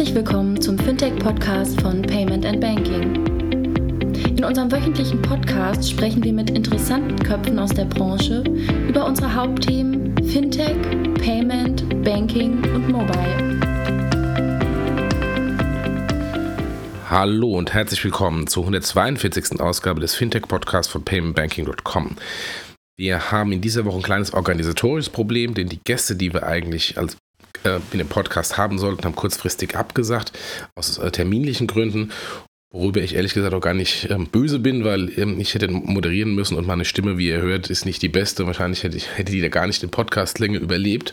Herzlich willkommen zum Fintech-Podcast von Payment and Banking. In unserem wöchentlichen Podcast sprechen wir mit interessanten Köpfen aus der Branche über unsere Hauptthemen Fintech, Payment, Banking und Mobile. Hallo und herzlich willkommen zur 142. Ausgabe des Fintech-Podcasts von paymentbanking.com. Wir haben in dieser Woche ein kleines organisatorisches Problem, denn die Gäste, die wir eigentlich als äh, in dem Podcast haben sollten, haben kurzfristig abgesagt, aus äh, terminlichen Gründen. Worüber ich ehrlich gesagt auch gar nicht ähm, böse bin, weil ähm, ich hätte moderieren müssen und meine Stimme, wie ihr hört, ist nicht die beste. Wahrscheinlich hätte, ich, hätte die da gar nicht den Podcast länger überlebt.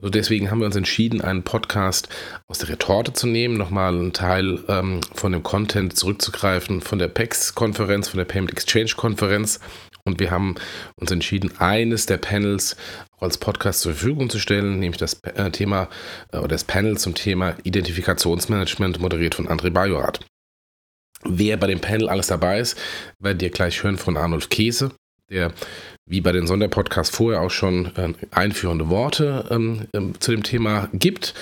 So deswegen haben wir uns entschieden, einen Podcast aus der Retorte zu nehmen, nochmal einen Teil ähm, von dem Content zurückzugreifen, von der PEX-Konferenz, von der Payment Exchange-Konferenz. Und wir haben uns entschieden, eines der Panels als Podcast zur Verfügung zu stellen, nämlich das äh, Thema äh, oder das Panel zum Thema Identifikationsmanagement, moderiert von André Bajorat. Wer bei dem Panel alles dabei ist, werdet ihr gleich hören von Arnulf Käse, der wie bei den Sonderpodcasts vorher auch schon äh, einführende Worte ähm, ähm, zu dem Thema gibt.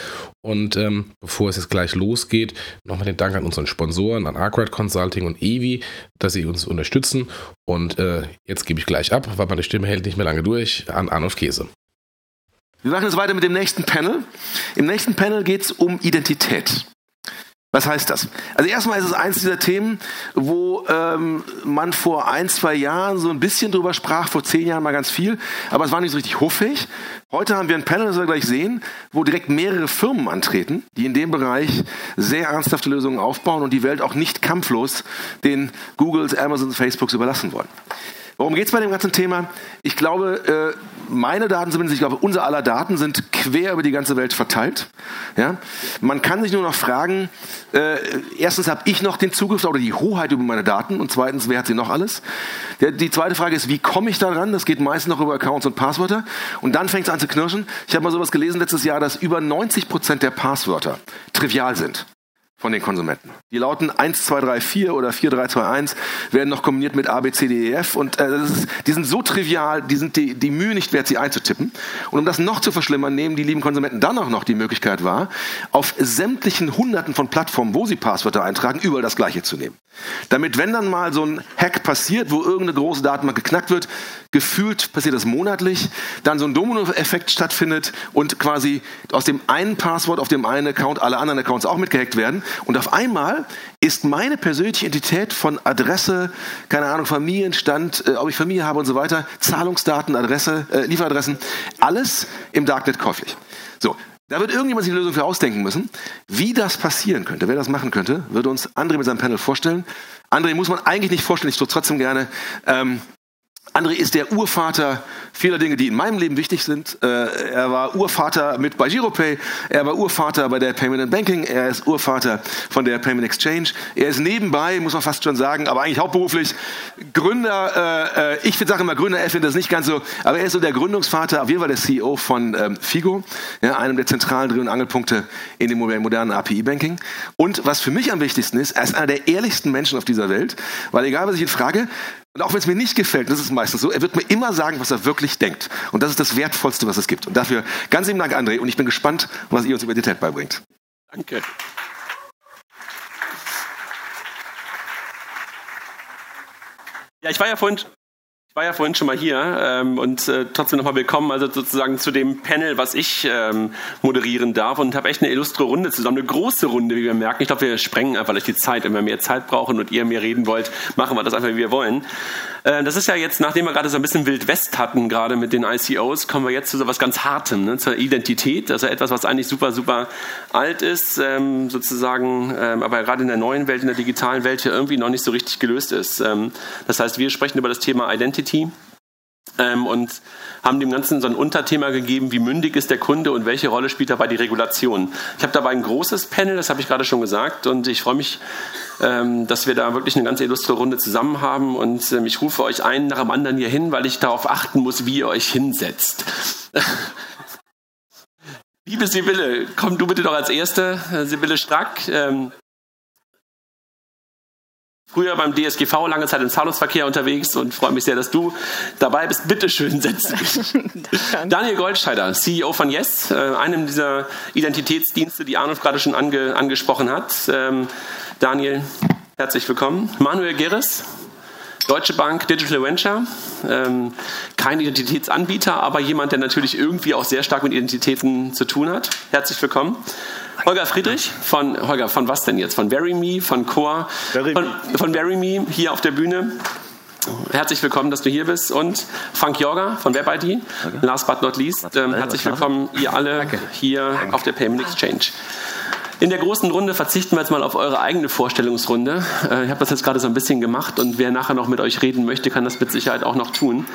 Und ähm, bevor es jetzt gleich losgeht, nochmal den Dank an unseren Sponsoren, an Arkwright Consulting und Evi, dass sie uns unterstützen. Und äh, jetzt gebe ich gleich ab, weil meine Stimme hält nicht mehr lange durch, an Arnulf Käse. Wir machen jetzt weiter mit dem nächsten Panel. Im nächsten Panel geht es um Identität. Was heißt das? Also erstmal ist es eins dieser Themen, wo ähm, man vor ein, zwei Jahren so ein bisschen drüber sprach, vor zehn Jahren mal ganz viel, aber es war nicht so richtig hoffähig. Heute haben wir ein Panel, das wir gleich sehen, wo direkt mehrere Firmen antreten, die in dem Bereich sehr ernsthafte Lösungen aufbauen und die Welt auch nicht kampflos den Googles, Amazons, Facebooks überlassen wollen. Worum geht es bei dem ganzen Thema? Ich glaube, äh, meine Daten zumindest, ich glaube, unser aller Daten sind quer über die ganze Welt verteilt. Ja? Man kann sich nur noch fragen, äh, erstens habe ich noch den Zugriff oder die Hoheit über meine Daten und zweitens, wer hat sie noch alles? Der, die zweite Frage ist, wie komme ich da ran? Das geht meistens noch über Accounts und Passwörter. Und dann fängt es an zu knirschen. Ich habe mal sowas gelesen letztes Jahr, dass über 90 Prozent der Passwörter trivial sind von den Konsumenten. Die lauten 1, 2, 3, 4 oder 4, 3, 2, 1, werden noch kombiniert mit A, B, C, D, E, F und äh, ist, die sind so trivial, die sind die, die Mühe nicht wert, sie einzutippen. Und um das noch zu verschlimmern, nehmen die lieben Konsumenten dann auch noch die Möglichkeit wahr, auf sämtlichen Hunderten von Plattformen, wo sie Passwörter eintragen, überall das Gleiche zu nehmen. Damit, wenn dann mal so ein Hack passiert, wo irgendeine große Datenbank geknackt wird, gefühlt passiert das monatlich, dann so ein Domino-Effekt stattfindet und quasi aus dem einen Passwort auf dem einen Account alle anderen Accounts auch mitgehackt werden und auf einmal ist meine persönliche Identität von Adresse, keine Ahnung, Familienstand, äh, ob ich Familie habe und so weiter, Zahlungsdaten, Adresse, äh, Lieferadressen, alles im Darknet käuflich. So, da wird irgendjemand sich eine Lösung für ausdenken müssen. Wie das passieren könnte, wer das machen könnte, würde uns André mit seinem Panel vorstellen. André muss man eigentlich nicht vorstellen, ich tue trotzdem gerne. Ähm, André ist der Urvater vieler Dinge, die in meinem Leben wichtig sind. Äh, er war Urvater mit bei Giropay, er war Urvater bei der Payment and Banking, er ist Urvater von der Payment Exchange. Er ist nebenbei, muss man fast schon sagen, aber eigentlich hauptberuflich Gründer, äh, äh ich sage immer Gründer, er findet das nicht ganz so, aber er ist so der Gründungsvater, auf jeden Fall der CEO von ähm, Figo, ja, einem der zentralen Dreh- und Angelpunkte in dem modernen API-Banking. Und was für mich am wichtigsten ist, er ist einer der ehrlichsten Menschen auf dieser Welt, weil egal was ich ihn frage, und auch wenn es mir nicht gefällt, das ist meistens so, er wird mir immer sagen, was er wirklich denkt. Und das ist das Wertvollste, was es gibt. Und dafür ganz lieben Dank, André. Und ich bin gespannt, was ihr uns über Identität beibringt. Danke. Ja, ich war ja vorhin war ja vorhin schon mal hier ähm, und äh, trotzdem nochmal willkommen, also sozusagen zu dem Panel, was ich ähm, moderieren darf und habe echt eine illustre Runde zusammen, eine große Runde, wie wir merken. Ich glaube, wir sprengen einfach durch die Zeit. Wenn wir mehr Zeit brauchen und ihr mehr reden wollt, machen wir das einfach, wie wir wollen. Äh, das ist ja jetzt, nachdem wir gerade so ein bisschen Wild West hatten, gerade mit den ICOs, kommen wir jetzt zu so was ganz Hartem, ne? zur Identität. Also etwas, was eigentlich super, super alt ist, ähm, sozusagen, ähm, aber gerade in der neuen Welt, in der digitalen Welt hier irgendwie noch nicht so richtig gelöst ist. Ähm, das heißt, wir sprechen über das Thema Identity. Ähm, und haben dem Ganzen so ein Unterthema gegeben, wie mündig ist der Kunde und welche Rolle spielt dabei die Regulation. Ich habe dabei ein großes Panel, das habe ich gerade schon gesagt, und ich freue mich, ähm, dass wir da wirklich eine ganz illustre Runde zusammen haben und ähm, ich rufe euch einen nach dem anderen hier hin, weil ich darauf achten muss, wie ihr euch hinsetzt. Liebe Sibylle, komm du bitte doch als Erste, Sibylle Strack. Früher beim DSGV lange Zeit im Zahlungsverkehr unterwegs und freue mich sehr, dass du dabei bist. Bitte schön, setz dich. Daniel Goldscheider, CEO von Yes, äh, einem dieser Identitätsdienste, die Arnulf gerade schon ange, angesprochen hat. Ähm, Daniel, herzlich willkommen. Manuel Geres, Deutsche Bank Digital Venture, ähm, kein Identitätsanbieter, aber jemand, der natürlich irgendwie auch sehr stark mit Identitäten zu tun hat. Herzlich willkommen. Holger Friedrich von Holger von was denn jetzt? Von VeryMe, von Core, von, von VeryMe hier auf der Bühne. Herzlich willkommen, dass du hier bist. Und Frank Jorger von WebID. Last but not least, ähm, herzlich willkommen, ihr alle hier auf der Payment Exchange. In der großen Runde verzichten wir jetzt mal auf eure eigene Vorstellungsrunde. Äh, ich habe das jetzt gerade so ein bisschen gemacht und wer nachher noch mit euch reden möchte, kann das mit Sicherheit auch noch tun.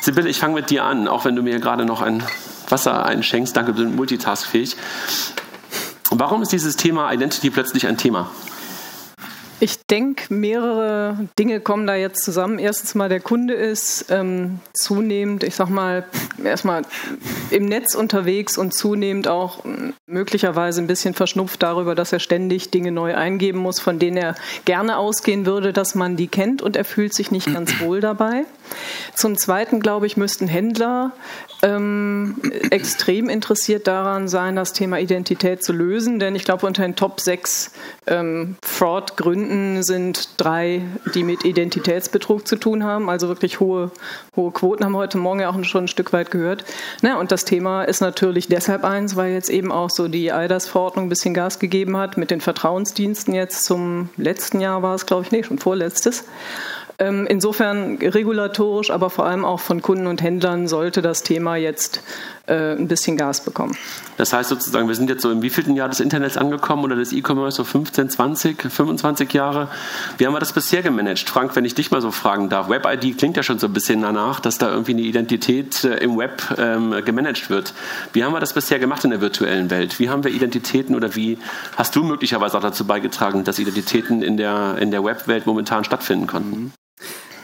Sibylle, ich fange mit dir an, auch wenn du mir gerade noch ein Wasser einschenkst. Danke, du bist multitaskfähig. Warum ist dieses Thema Identity plötzlich ein Thema? Ich denke, mehrere Dinge kommen da jetzt zusammen. Erstens mal, der Kunde ist ähm, zunehmend, ich sag mal, erstmal im Netz unterwegs und zunehmend auch ähm, möglicherweise ein bisschen verschnupft darüber, dass er ständig Dinge neu eingeben muss, von denen er gerne ausgehen würde, dass man die kennt und er fühlt sich nicht ganz wohl dabei. Zum Zweiten, glaube ich, müssten Händler ähm, extrem interessiert daran sein, das Thema Identität zu lösen, denn ich glaube, unter den Top 6 ähm, Fraud-Gründen sind drei, die mit Identitätsbetrug zu tun haben, also wirklich hohe, hohe Quoten, haben wir heute Morgen ja auch schon ein Stück weit gehört. Na, und das Thema ist natürlich deshalb eins, weil jetzt eben auch so die EIDAS-Verordnung ein bisschen Gas gegeben hat mit den Vertrauensdiensten jetzt zum letzten Jahr war es, glaube ich, nee, schon vorletztes. Ähm, insofern regulatorisch, aber vor allem auch von Kunden und Händlern sollte das Thema jetzt äh, ein bisschen Gas bekommen. Das heißt sozusagen, wir sind jetzt so im wievielten Jahr des Internets angekommen oder des E-Commerce, so 15, 20, 25 Jahre. Wie haben wir das bisher gemanagt? Frank, wenn ich dich mal so fragen darf, Web-ID klingt ja schon so ein bisschen danach, dass da irgendwie eine Identität äh, im Web ähm, gemanagt wird. Wie haben wir das bisher gemacht in der virtuellen Welt? Wie haben wir Identitäten oder wie hast du möglicherweise auch dazu beigetragen, dass Identitäten in der, in der Web-Welt momentan stattfinden konnten?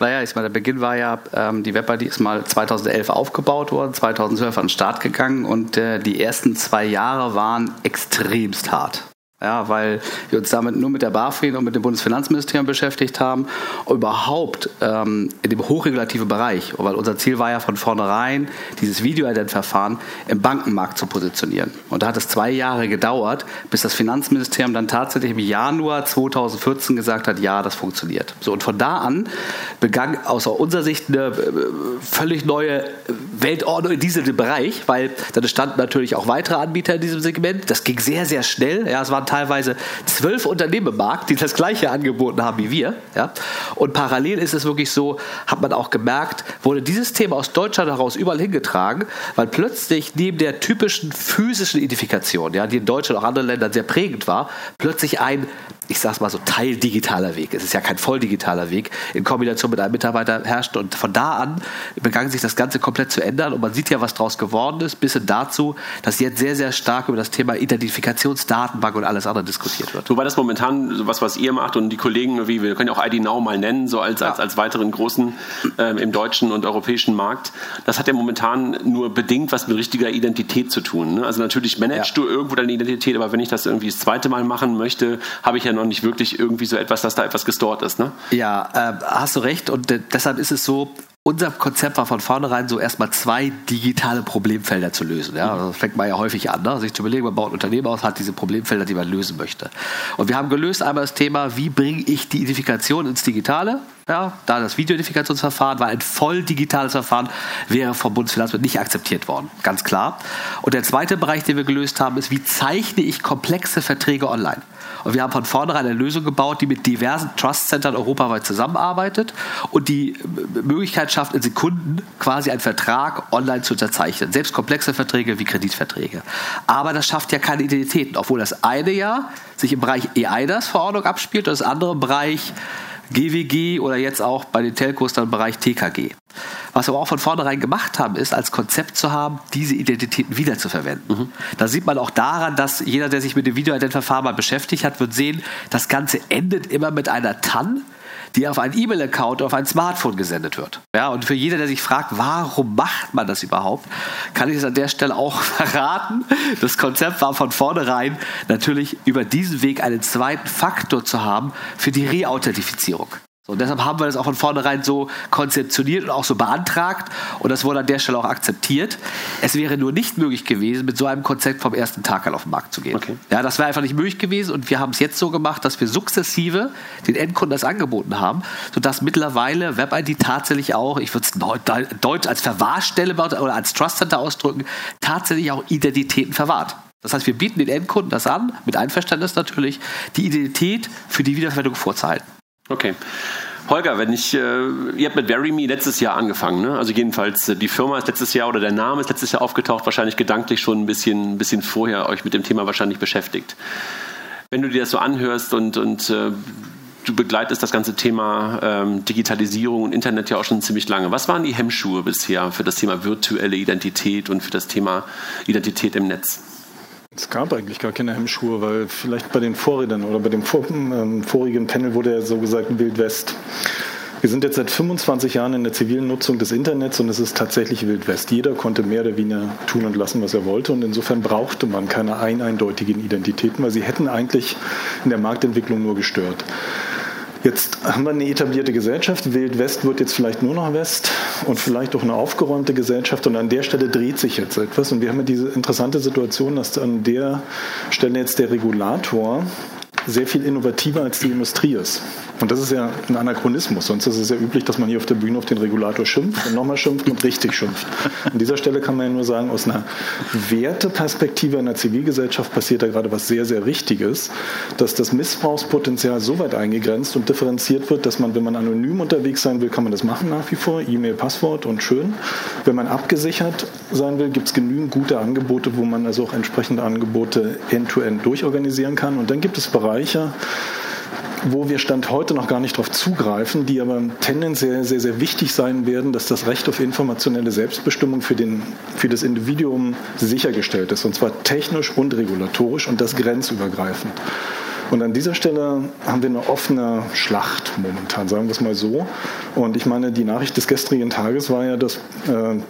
Naja, ich meine, der Beginn war ja, ähm, die WebID ist mal 2011 aufgebaut worden, 2012 an den Start gegangen und äh, die ersten zwei Jahre waren extremst hart. Ja, weil wir uns damit nur mit der BaFin und mit dem Bundesfinanzministerium beschäftigt haben, überhaupt ähm, in dem hochregulativen Bereich, weil unser Ziel war ja von vornherein, dieses Video-Ident-Verfahren im Bankenmarkt zu positionieren. Und da hat es zwei Jahre gedauert, bis das Finanzministerium dann tatsächlich im Januar 2014 gesagt hat, ja, das funktioniert. So, und von da an begann aus unserer Sicht eine äh, völlig neue Weltordnung in diesem Bereich, weil dann standen natürlich auch weitere Anbieter in diesem Segment. Das ging sehr, sehr schnell. Ja, es waren teilweise zwölf Unternehmen im Markt, die das gleiche angeboten haben wie wir. Ja? Und parallel ist es wirklich so, hat man auch gemerkt, wurde dieses Thema aus Deutschland heraus überall hingetragen, weil plötzlich neben der typischen physischen Identifikation, ja, die in Deutschland und auch anderen Ländern sehr prägend war, plötzlich ein ich sag's mal so, teildigitaler Weg. Es ist ja kein volldigitaler Weg, in Kombination mit einem Mitarbeiter herrscht. Und von da an begann sich das Ganze komplett zu ändern. Und man sieht ja, was daraus geworden ist, bis hin dazu, dass jetzt sehr, sehr stark über das Thema Identifikationsdatenbank und alles andere diskutiert wird. Wobei das momentan so was, was ihr macht und die Kollegen, wie wir können ja auch ID Now mal nennen, so als, ja. als, als weiteren großen ähm, im deutschen und europäischen Markt, das hat ja momentan nur bedingt was mit richtiger Identität zu tun. Ne? Also natürlich managst ja. du irgendwo deine Identität, aber wenn ich das irgendwie das zweite Mal machen möchte, habe ich ja noch nicht wirklich irgendwie so etwas, dass da etwas gestort ist. Ne? Ja, äh, hast du recht. Und äh, deshalb ist es so, unser Konzept war von vornherein so erstmal zwei digitale Problemfelder zu lösen. Ja, das fängt man ja häufig an, ne? sich zu überlegen, man baut ein Unternehmen aus, hat diese Problemfelder, die man lösen möchte. Und wir haben gelöst einmal das Thema, wie bringe ich die Identifikation ins Digitale? Ja, da das Videoidentifikationsverfahren war ein voll digitales Verfahren, wäre vom Bundesfinanzamt nicht akzeptiert worden. Ganz klar. Und der zweite Bereich, den wir gelöst haben, ist, wie zeichne ich komplexe Verträge online? Und wir haben von vornherein eine Lösung gebaut, die mit diversen Trust-Centern europaweit zusammenarbeitet und die Möglichkeit schafft, in Sekunden quasi einen Vertrag online zu unterzeichnen. Selbst komplexe Verträge wie Kreditverträge. Aber das schafft ja keine Identitäten, obwohl das eine ja sich im Bereich EIDAS-Verordnung abspielt und das andere im Bereich GWG oder jetzt auch bei den Telcos dann im Bereich TKG. Was wir auch von vornherein gemacht haben, ist als Konzept zu haben, diese Identitäten wiederzuverwenden. Mhm. Da sieht man auch daran, dass jeder, der sich mit dem Videoidentverfahren mal beschäftigt hat, wird sehen, das Ganze endet immer mit einer TAN, die auf einen E-Mail-Account auf ein Smartphone gesendet wird. Ja, und für jeder, der sich fragt, warum macht man das überhaupt, kann ich es an der Stelle auch verraten. Das Konzept war von vornherein natürlich über diesen Weg einen zweiten Faktor zu haben für die Reauthentifizierung. So, und deshalb haben wir das auch von vornherein so konzeptioniert und auch so beantragt und das wurde an der Stelle auch akzeptiert. Es wäre nur nicht möglich gewesen, mit so einem Konzept vom ersten Tag an auf den Markt zu gehen. Okay. Ja, das wäre einfach nicht möglich gewesen und wir haben es jetzt so gemacht, dass wir sukzessive den Endkunden das angeboten haben, sodass mittlerweile WebID tatsächlich auch, ich würde es deutsch als Verwahrstelle oder als Trust Center ausdrücken, tatsächlich auch Identitäten verwahrt. Das heißt, wir bieten den Endkunden das an, mit Einverständnis natürlich, die Identität für die Wiederverwendung vorzuhalten. Okay. Holger, wenn ich, äh, ihr habt mit VeryMe letztes Jahr angefangen, ne? Also jedenfalls äh, die Firma ist letztes Jahr oder der Name ist letztes Jahr aufgetaucht, wahrscheinlich gedanklich schon ein bisschen, bisschen vorher euch mit dem Thema wahrscheinlich beschäftigt. Wenn du dir das so anhörst und, und äh, du begleitest das ganze Thema ähm, Digitalisierung und Internet ja auch schon ziemlich lange. Was waren die Hemmschuhe bisher für das Thema virtuelle Identität und für das Thema Identität im Netz? Es gab eigentlich gar keine Hemmschuhe, weil vielleicht bei den Vorredern oder bei dem vor, ähm, vorigen Panel wurde ja so gesagt Wild West. Wir sind jetzt seit 25 Jahren in der zivilen Nutzung des Internets und es ist tatsächlich Wild West. Jeder konnte mehr oder weniger tun und lassen, was er wollte und insofern brauchte man keine ein eindeutigen Identitäten, weil sie hätten eigentlich in der Marktentwicklung nur gestört. Jetzt haben wir eine etablierte Gesellschaft. Wild West wird jetzt vielleicht nur noch West und vielleicht auch eine aufgeräumte Gesellschaft. Und an der Stelle dreht sich jetzt etwas. Und wir haben ja diese interessante Situation, dass an der Stelle jetzt der Regulator sehr viel innovativer als die Industrie ist. Und das ist ja ein Anachronismus. Sonst ist es ja üblich, dass man hier auf der Bühne auf den Regulator schimpft und nochmal schimpft und richtig schimpft. An dieser Stelle kann man ja nur sagen, aus einer Werteperspektive einer Zivilgesellschaft passiert da gerade was sehr, sehr Wichtiges, dass das Missbrauchspotenzial so weit eingegrenzt und differenziert wird, dass man, wenn man anonym unterwegs sein will, kann man das machen nach wie vor, E-Mail, Passwort und schön. Wenn man abgesichert sein will, gibt es genügend gute Angebote, wo man also auch entsprechende Angebote end-to-end -end durchorganisieren kann. Und dann gibt es Bereiche, wo wir Stand heute noch gar nicht darauf zugreifen, die aber tendenziell sehr, sehr wichtig sein werden, dass das Recht auf informationelle Selbstbestimmung für, den, für das Individuum sichergestellt ist, und zwar technisch und regulatorisch und das grenzübergreifend. Und an dieser Stelle haben wir eine offene Schlacht momentan, sagen wir es mal so. Und ich meine, die Nachricht des gestrigen Tages war ja, dass äh,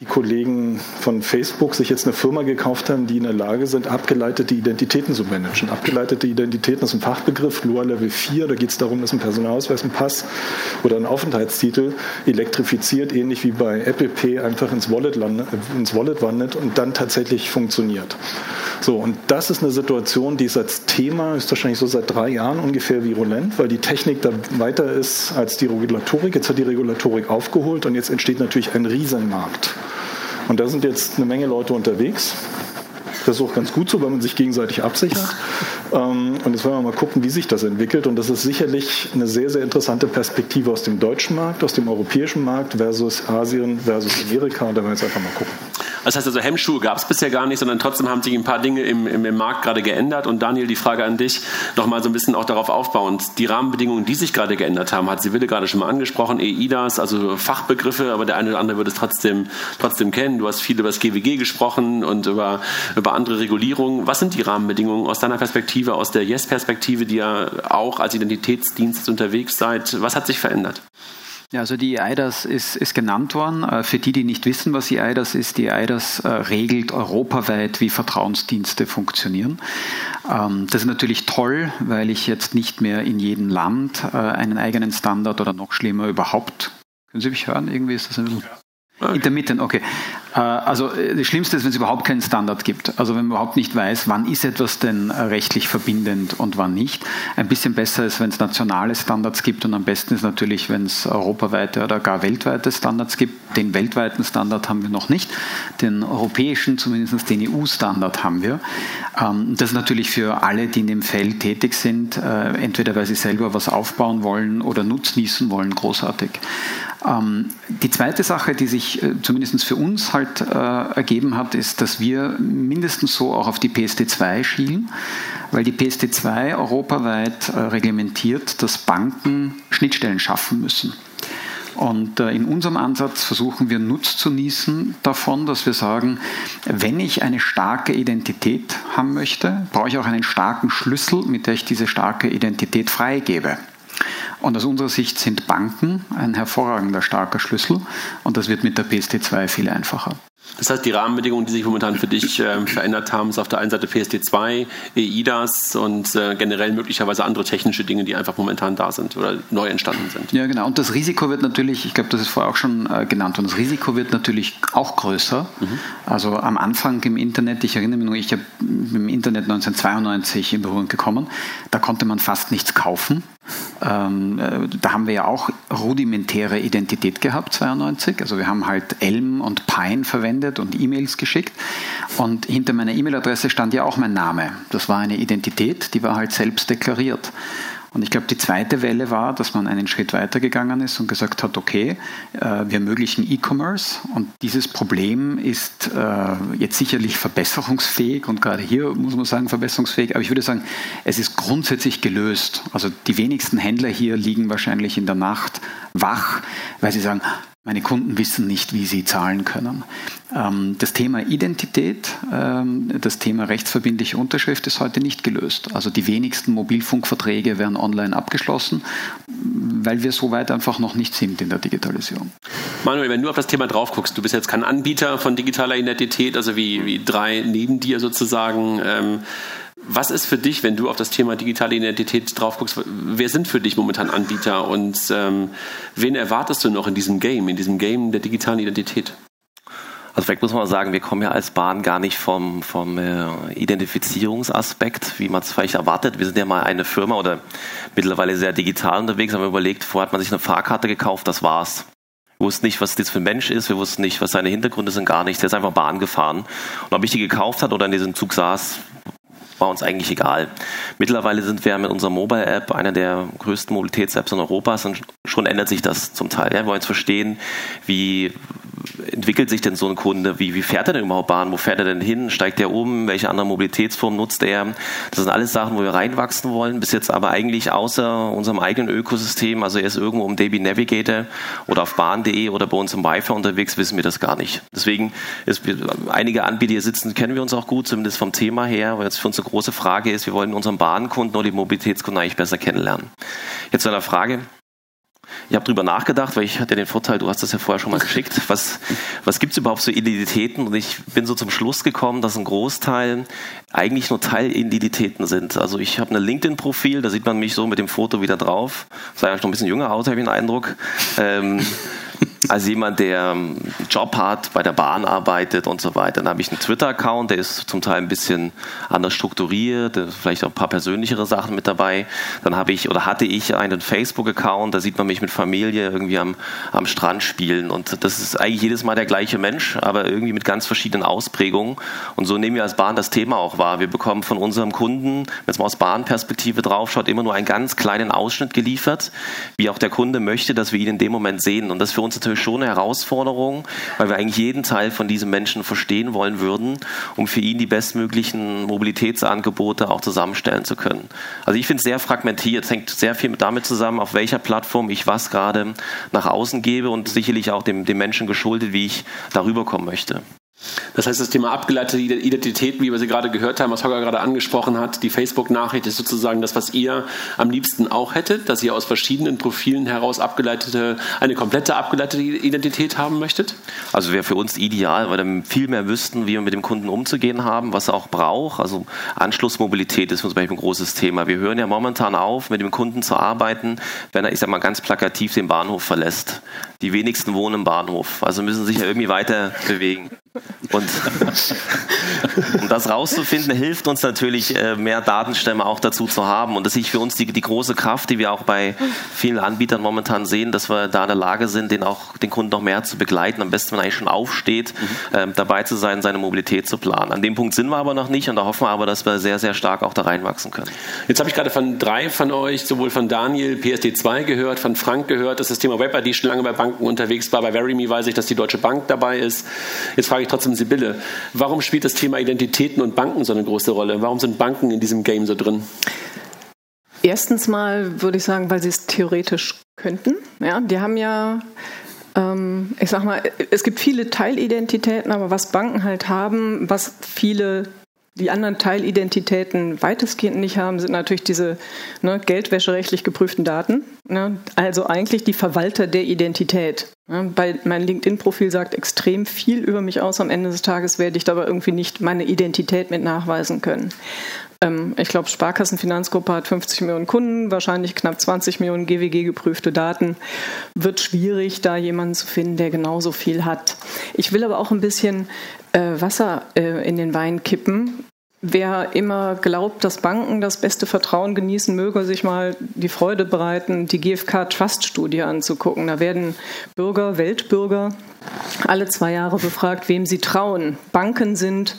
die Kollegen von Facebook sich jetzt eine Firma gekauft haben, die in der Lage sind, abgeleitete Identitäten zu managen. Abgeleitete Identitäten ist ein Fachbegriff, Lua Level 4, da geht es darum, dass ein Personalausweis, ein Pass oder ein Aufenthaltstitel elektrifiziert, ähnlich wie bei Apple Pay, einfach ins Wallet, landet, ins Wallet wandert und dann tatsächlich funktioniert. So, und das ist eine Situation, die ist als Thema, ist wahrscheinlich so seit drei Jahren ungefähr virulent, weil die Technik da weiter ist als die Regulatorik. Jetzt hat die Regulatorik aufgeholt und jetzt entsteht natürlich ein Riesenmarkt. Und da sind jetzt eine Menge Leute unterwegs. Das ist auch ganz gut so, weil man sich gegenseitig absichert. Ähm, und jetzt wollen wir mal gucken, wie sich das entwickelt. Und das ist sicherlich eine sehr, sehr interessante Perspektive aus dem deutschen Markt, aus dem europäischen Markt versus Asien versus Amerika. Und da werden wir jetzt einfach mal gucken. Das heißt also, Hemmschuhe gab es bisher gar nicht, sondern trotzdem haben sich ein paar Dinge im, im, im Markt gerade geändert. Und Daniel, die Frage an dich, nochmal so ein bisschen auch darauf aufbauend. Die Rahmenbedingungen, die sich gerade geändert haben, hat Sibylle gerade schon mal angesprochen, EIDAS, also Fachbegriffe, aber der eine oder andere würde es trotzdem, trotzdem kennen. Du hast viel über das GWG gesprochen und über, über andere Regulierungen. Was sind die Rahmenbedingungen aus deiner Perspektive, aus der Yes-Perspektive, die ja auch als Identitätsdienst unterwegs seid? Was hat sich verändert? Ja, also die EIDAS ist, ist genannt worden. Äh, für die, die nicht wissen, was die EIDAS ist, die EIDAS äh, regelt europaweit, wie Vertrauensdienste funktionieren. Ähm, das ist natürlich toll, weil ich jetzt nicht mehr in jedem Land äh, einen eigenen Standard oder noch schlimmer überhaupt. Können Sie mich hören? Irgendwie ist das ein bisschen. Okay. Intermittent, okay. Äh, also äh, das Schlimmste ist, wenn es überhaupt keinen Standard gibt. Also wenn man überhaupt nicht weiß, wann ist etwas denn äh, rechtlich verbindend und wann nicht. Ein bisschen besser ist, wenn es nationale Standards gibt und am besten ist natürlich, wenn es europaweite oder gar weltweite Standards gibt. Den weltweiten Standard haben wir noch nicht. Den europäischen, zumindest den EU-Standard haben wir. Ähm, das ist natürlich für alle, die in dem Feld tätig sind, entweder weil sie selber was aufbauen wollen oder nutznießen wollen, großartig. Ähm, die zweite Sache, die sich äh, zumindest für uns halt äh, ergeben hat, ist, dass wir mindestens so auch auf die PSD2 schielen, weil die PSD2 europaweit äh, reglementiert, dass Banken Schnittstellen schaffen müssen. Und in unserem Ansatz versuchen wir Nutz zu nießen davon, dass wir sagen, wenn ich eine starke Identität haben möchte, brauche ich auch einen starken Schlüssel, mit der ich diese starke Identität freigebe. Und aus unserer Sicht sind Banken ein hervorragender starker Schlüssel und das wird mit der PSD2 viel einfacher. Das heißt, die Rahmenbedingungen, die sich momentan für dich äh, verändert haben, ist auf der einen Seite PSD2, EIDAS und äh, generell möglicherweise andere technische Dinge, die einfach momentan da sind oder neu entstanden sind. Ja, genau. Und das Risiko wird natürlich, ich glaube, das ist vorher auch schon äh, genannt worden, das Risiko wird natürlich auch größer. Mhm. Also am Anfang im Internet, ich erinnere mich nur, ich habe im Internet 1992 in Berührung gekommen, da konnte man fast nichts kaufen. Ähm, äh, da haben wir ja auch rudimentäre Identität gehabt, 92. Also wir haben halt Elm und Pine verwendet und E-Mails geschickt. Und hinter meiner E-Mail-Adresse stand ja auch mein Name. Das war eine Identität, die war halt selbst deklariert. Und ich glaube, die zweite Welle war, dass man einen Schritt weiter gegangen ist und gesagt hat, okay, äh, wir ermöglichen E-Commerce und dieses Problem ist äh, jetzt sicherlich verbesserungsfähig und gerade hier muss man sagen verbesserungsfähig, aber ich würde sagen, es ist grundsätzlich gelöst. Also die wenigsten Händler hier liegen wahrscheinlich in der Nacht wach, weil sie sagen, meine Kunden wissen nicht, wie sie zahlen können. Ähm, das Thema Identität, ähm, das Thema rechtsverbindliche Unterschrift ist heute nicht gelöst. Also die wenigsten Mobilfunkverträge werden online abgeschlossen, weil wir so weit einfach noch nicht sind in der Digitalisierung. Manuel, wenn du auf das Thema drauf guckst, du bist jetzt kein Anbieter von digitaler Identität, also wie, wie drei neben dir sozusagen. Ähm, was ist für dich, wenn du auf das Thema digitale Identität drauf guckst, wer sind für dich momentan Anbieter und ähm, wen erwartest du noch in diesem Game, in diesem Game der digitalen Identität? Also vielleicht muss man sagen, wir kommen ja als Bahn gar nicht vom, vom äh, Identifizierungsaspekt, wie man es vielleicht erwartet. Wir sind ja mal eine Firma oder mittlerweile sehr digital unterwegs, haben wir überlegt, vorher hat man sich eine Fahrkarte gekauft, das war's. Wir wussten nicht, was das für ein Mensch ist, wir wussten nicht, was seine Hintergründe sind, gar nichts. Der ist einfach Bahn gefahren. Und ob ich die gekauft hat oder in diesem Zug saß, war uns eigentlich egal. Mittlerweile sind wir mit unserer Mobile-App einer der größten Mobilitäts-Apps in Europa und schon ändert sich das zum Teil. Ja, wir wollen jetzt verstehen, wie entwickelt sich denn so ein Kunde? Wie, wie fährt er denn überhaupt Bahn? Wo fährt er denn hin? Steigt er um? Welche andere Mobilitätsform nutzt er? Das sind alles Sachen, wo wir reinwachsen wollen. Bis jetzt aber eigentlich außer unserem eigenen Ökosystem, also er ist irgendwo im DB Navigator oder auf bahn.de oder bei uns im Wi-Fi unterwegs, wissen wir das gar nicht. Deswegen ist einige Anbieter hier sitzen, kennen wir uns auch gut, zumindest vom Thema her, weil jetzt für uns eine große Frage ist, wir wollen unseren Bahnkunden oder die Mobilitätskunden eigentlich besser kennenlernen. Jetzt zu einer Frage, ich habe drüber nachgedacht, weil ich hatte den Vorteil, du hast das ja vorher schon mal geschickt. Was, was gibt es überhaupt für Identitäten? Und ich bin so zum Schluss gekommen, dass ein Großteil eigentlich nur Teilidentitäten sind. Also ich habe ein LinkedIn-Profil, da sieht man mich so mit dem Foto wieder drauf. Sah ja schon ein bisschen jünger aus, habe ich den Eindruck. Ähm, als jemand, der einen Job hat, bei der Bahn arbeitet und so weiter. Dann habe ich einen Twitter-Account, der ist zum Teil ein bisschen anders strukturiert, vielleicht auch ein paar persönlichere Sachen mit dabei. Dann habe ich oder hatte ich einen Facebook-Account, da sieht man mich mit Familie irgendwie am, am Strand spielen. Und das ist eigentlich jedes Mal der gleiche Mensch, aber irgendwie mit ganz verschiedenen Ausprägungen. Und so nehmen wir als Bahn das Thema auch wahr. Wir bekommen von unserem Kunden, wenn es mal aus Bahnperspektive draufschaut, immer nur einen ganz kleinen Ausschnitt geliefert, wie auch der Kunde möchte, dass wir ihn in dem Moment sehen. Und das ist für uns natürlich natürlich schon eine Herausforderung, weil wir eigentlich jeden Teil von diesem Menschen verstehen wollen würden, um für ihn die bestmöglichen Mobilitätsangebote auch zusammenstellen zu können. Also ich finde es sehr fragmentiert, es hängt sehr viel damit zusammen, auf welcher Plattform ich was gerade nach außen gebe und sicherlich auch dem, dem Menschen geschuldet, wie ich darüber kommen möchte. Das heißt, das Thema abgeleitete Identität, wie wir sie gerade gehört haben, was Holger gerade angesprochen hat, die Facebook-Nachricht ist sozusagen das, was ihr am liebsten auch hättet, dass ihr aus verschiedenen Profilen heraus abgeleitete, eine komplette abgeleitete Identität haben möchtet? Also wäre für uns ideal, weil wir viel mehr wüssten, wie wir mit dem Kunden umzugehen haben, was er auch braucht. Also Anschlussmobilität ist für uns ein großes Thema. Wir hören ja momentan auf, mit dem Kunden zu arbeiten, wenn er, ich sag mal, ganz plakativ den Bahnhof verlässt. Die wenigsten wohnen im Bahnhof, also müssen sich ja irgendwie weiter bewegen. Und um das rauszufinden, hilft uns natürlich, äh, mehr Datenstämme auch dazu zu haben. Und das ist für uns die, die große Kraft, die wir auch bei vielen Anbietern momentan sehen, dass wir da in der Lage sind, den auch den Kunden noch mehr zu begleiten. Am besten, wenn er eigentlich schon aufsteht, mhm. ähm, dabei zu sein, seine Mobilität zu planen. An dem Punkt sind wir aber noch nicht und da hoffen wir aber, dass wir sehr, sehr stark auch da reinwachsen können. Jetzt habe ich gerade von drei von euch, sowohl von Daniel PSD2 gehört, von Frank gehört, dass das Thema Web-ID schon lange bei Banken unterwegs war. Bei Verimi weiß ich, dass die Deutsche Bank dabei ist. Jetzt frage ich trotzdem Sibylle, warum spielt das Thema Identitäten und Banken so eine große Rolle? Warum sind Banken in diesem Game so drin? Erstens mal würde ich sagen, weil sie es theoretisch könnten. Ja, die haben ja, ähm, ich sag mal, es gibt viele Teilidentitäten, aber was Banken halt haben, was viele die anderen Teilidentitäten weitestgehend nicht haben, sind natürlich diese ne, geldwäscherechtlich geprüften Daten. Ne, also eigentlich die Verwalter der Identität. Ne, bei mein LinkedIn-Profil sagt extrem viel über mich aus. Am Ende des Tages werde ich dabei irgendwie nicht meine Identität mit nachweisen können. Ähm, ich glaube, Sparkassenfinanzgruppe hat 50 Millionen Kunden, wahrscheinlich knapp 20 Millionen GWG geprüfte Daten. Wird schwierig, da jemanden zu finden, der genauso viel hat. Ich will aber auch ein bisschen äh, Wasser äh, in den Wein kippen. Wer immer glaubt, dass Banken das beste Vertrauen genießen, möge sich mal die Freude bereiten, die GfK Trust Studie anzugucken. Da werden Bürger, Weltbürger alle zwei Jahre befragt, wem sie trauen. Banken sind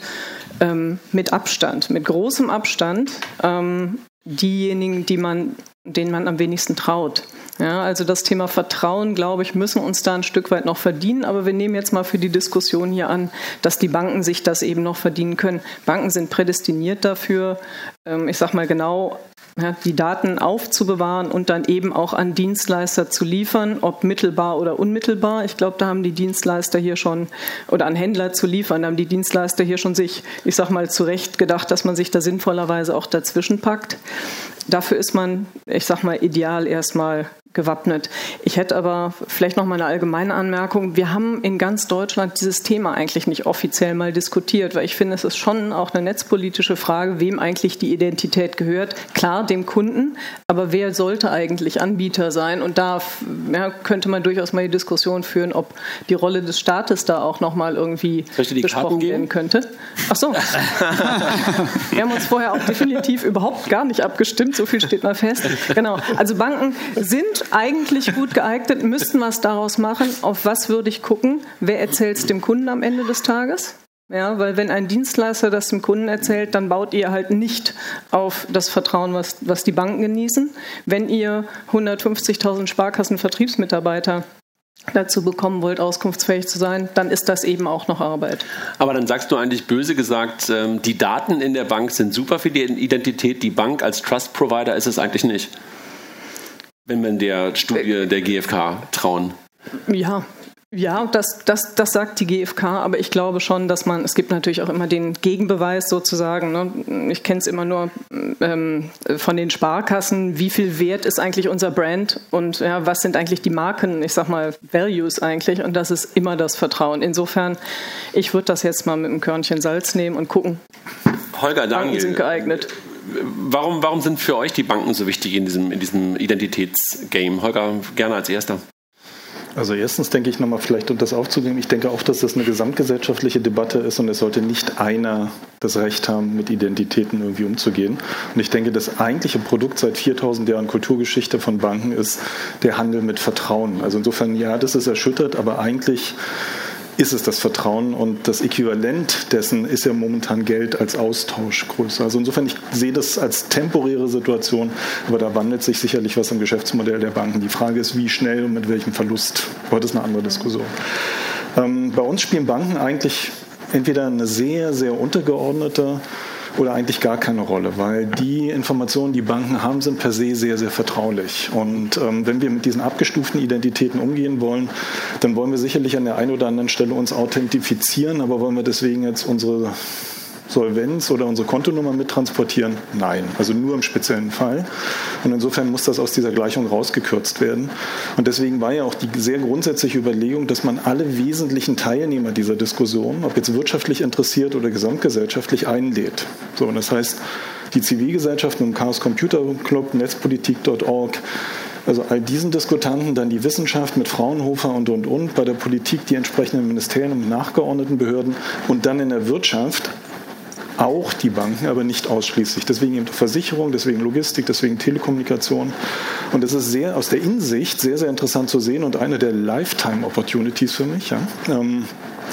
ähm, mit Abstand, mit großem Abstand ähm, diejenigen, die man, denen man am wenigsten traut. Ja, also das Thema Vertrauen, glaube ich, müssen uns da ein Stück weit noch verdienen. Aber wir nehmen jetzt mal für die Diskussion hier an, dass die Banken sich das eben noch verdienen können. Banken sind prädestiniert dafür, ähm, ich sage mal genau, die Daten aufzubewahren und dann eben auch an Dienstleister zu liefern, ob mittelbar oder unmittelbar. Ich glaube, da haben die Dienstleister hier schon, oder an Händler zu liefern, da haben die Dienstleister hier schon sich, ich sage mal, zurecht gedacht, dass man sich da sinnvollerweise auch dazwischen packt. Dafür ist man, ich sage mal, ideal erstmal gewappnet. Ich hätte aber vielleicht noch mal eine allgemeine Anmerkung. Wir haben in ganz Deutschland dieses Thema eigentlich nicht offiziell mal diskutiert, weil ich finde, es ist schon auch eine netzpolitische Frage, wem eigentlich die Identität gehört. Klar, dem Kunden, aber wer sollte eigentlich Anbieter sein? Und da ja, könnte man durchaus mal die Diskussion führen, ob die Rolle des Staates da auch noch mal irgendwie besprochen werden könnte. Ach so. Wir haben uns vorher auch definitiv überhaupt gar nicht abgestimmt. So viel steht mal fest. Genau. Also Banken sind eigentlich gut geeignet, müssten was daraus machen. Auf was würde ich gucken? Wer erzählt es dem Kunden am Ende des Tages? Ja, weil wenn ein Dienstleister das dem Kunden erzählt, dann baut ihr halt nicht auf das Vertrauen, was, was die Banken genießen. Wenn ihr 150.000 Sparkassenvertriebsmitarbeiter dazu bekommen wollt, auskunftsfähig zu sein, dann ist das eben auch noch Arbeit. Aber dann sagst du eigentlich böse gesagt, ähm, die Daten in der Bank sind super für die Identität, die Bank als Trust Provider ist es eigentlich nicht. Wenn man der Studie der GfK trauen. Ja, ja, das, das, das sagt die GfK, aber ich glaube schon, dass man, es gibt natürlich auch immer den Gegenbeweis sozusagen. Ne? Ich kenne es immer nur ähm, von den Sparkassen, wie viel wert ist eigentlich unser Brand und ja, was sind eigentlich die Marken, ich sag mal, Values eigentlich und das ist immer das Vertrauen. Insofern, ich würde das jetzt mal mit einem Körnchen Salz nehmen und gucken. Holger Daniel. sind geeignet warum, warum sind für euch die Banken so wichtig in diesem, in diesem Identitätsgame? Holger, gerne als Erster. Also erstens denke ich nochmal vielleicht, um das aufzugeben, ich denke auch, dass das eine gesamtgesellschaftliche Debatte ist und es sollte nicht einer das Recht haben, mit Identitäten irgendwie umzugehen. Und ich denke, das eigentliche Produkt seit 4000 Jahren Kulturgeschichte von Banken ist der Handel mit Vertrauen. Also insofern, ja, das ist erschüttert, aber eigentlich ist es das Vertrauen und das Äquivalent dessen ist ja momentan Geld als Austausch größer. Also insofern, ich sehe das als temporäre Situation, aber da wandelt sich sicherlich was im Geschäftsmodell der Banken. Die Frage ist, wie schnell und mit welchem Verlust. Aber das ist eine andere Diskussion. Ähm, bei uns spielen Banken eigentlich entweder eine sehr, sehr untergeordnete oder eigentlich gar keine Rolle, weil die Informationen, die Banken haben, sind per se sehr, sehr vertraulich. Und ähm, wenn wir mit diesen abgestuften Identitäten umgehen wollen, dann wollen wir sicherlich an der einen oder anderen Stelle uns authentifizieren, aber wollen wir deswegen jetzt unsere Solvenz oder unsere Kontonummer mittransportieren? Nein, also nur im speziellen Fall. Und insofern muss das aus dieser Gleichung rausgekürzt werden. Und deswegen war ja auch die sehr grundsätzliche Überlegung, dass man alle wesentlichen Teilnehmer dieser Diskussion, ob jetzt wirtschaftlich interessiert oder gesamtgesellschaftlich, einlädt. So, und das heißt, die Zivilgesellschaften im Chaos Computer Club, Netzpolitik.org, also all diesen Diskutanten, dann die Wissenschaft mit Fraunhofer und, und, und, bei der Politik die entsprechenden Ministerien und nachgeordneten Behörden und dann in der Wirtschaft auch die Banken, aber nicht ausschließlich. Deswegen eben Versicherung, deswegen Logistik, deswegen Telekommunikation. Und es ist sehr aus der Insicht sehr, sehr interessant zu sehen und eine der Lifetime Opportunities für mich. Ja. Ähm,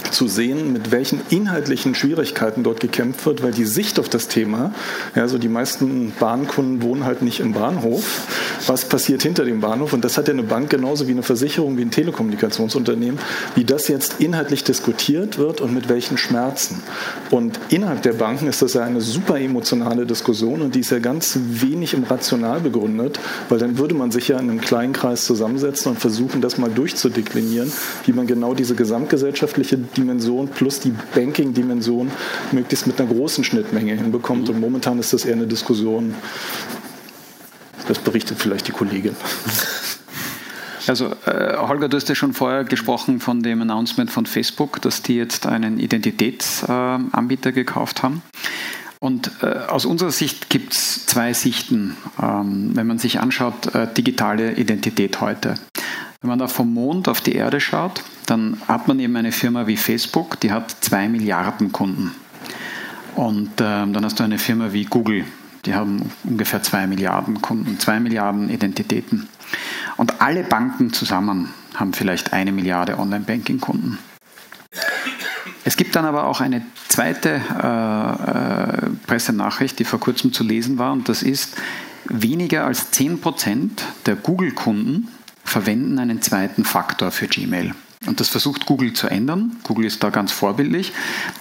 zu sehen, mit welchen inhaltlichen Schwierigkeiten dort gekämpft wird, weil die Sicht auf das Thema, ja, also die meisten Bahnkunden wohnen halt nicht im Bahnhof. Was passiert hinter dem Bahnhof? Und das hat ja eine Bank genauso wie eine Versicherung, wie ein Telekommunikationsunternehmen, wie das jetzt inhaltlich diskutiert wird und mit welchen Schmerzen. Und innerhalb der Banken ist das ja eine super emotionale Diskussion und die ist ja ganz wenig im Rational begründet, weil dann würde man sich ja in einem kleinen Kreis zusammensetzen und versuchen, das mal durchzudeklinieren, wie man genau diese gesamtgesellschaftliche Fintech-Dimension plus die Banking-Dimension möglichst mit einer großen Schnittmenge hinbekommt. Und momentan ist das eher eine Diskussion. Das berichtet vielleicht die Kollegin. Also äh, Holger, du hast ja schon vorher gesprochen von dem Announcement von Facebook, dass die jetzt einen Identitätsanbieter äh, gekauft haben. Und äh, aus unserer Sicht gibt es zwei Sichten, ähm, wenn man sich anschaut, äh, digitale Identität heute. Wenn man da vom Mond auf die Erde schaut, dann hat man eben eine Firma wie Facebook, die hat zwei Milliarden Kunden. Und ähm, dann hast du eine Firma wie Google, die haben ungefähr zwei Milliarden Kunden, zwei Milliarden Identitäten. Und alle Banken zusammen haben vielleicht eine Milliarde Online-Banking-Kunden. Es gibt dann aber auch eine zweite äh, äh, Pressenachricht, die vor kurzem zu lesen war, und das ist, weniger als 10% der Google-Kunden verwenden einen zweiten Faktor für Gmail. Und das versucht Google zu ändern. Google ist da ganz vorbildlich,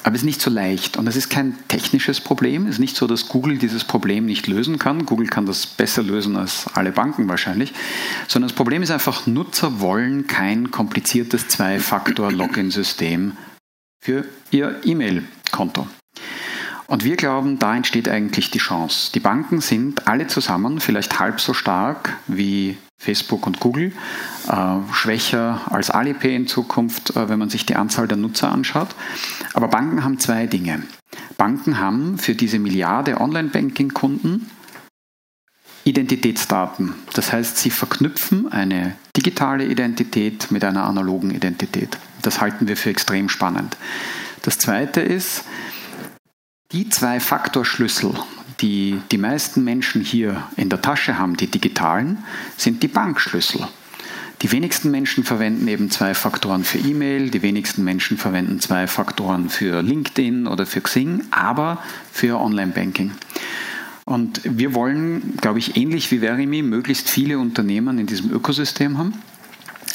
aber es ist nicht so leicht. Und es ist kein technisches Problem. Es ist nicht so, dass Google dieses Problem nicht lösen kann. Google kann das besser lösen als alle Banken wahrscheinlich. Sondern das Problem ist einfach, Nutzer wollen kein kompliziertes Zwei-Faktor-Login-System für ihr E-Mail-Konto. Und wir glauben, da entsteht eigentlich die Chance. Die Banken sind alle zusammen vielleicht halb so stark wie Facebook und Google, äh, schwächer als Alipay in Zukunft, äh, wenn man sich die Anzahl der Nutzer anschaut. Aber Banken haben zwei Dinge. Banken haben für diese Milliarde Online-Banking-Kunden Identitätsdaten. Das heißt, sie verknüpfen eine digitale Identität mit einer analogen Identität. Das halten wir für extrem spannend. Das Zweite ist, die zwei Faktorschlüssel, die die meisten Menschen hier in der Tasche haben, die digitalen, sind die Bankschlüssel. Die wenigsten Menschen verwenden eben zwei Faktoren für E-Mail, die wenigsten Menschen verwenden zwei Faktoren für LinkedIn oder für Xing, aber für Online-Banking. Und wir wollen, glaube ich, ähnlich wie Verimi, möglichst viele Unternehmen in diesem Ökosystem haben.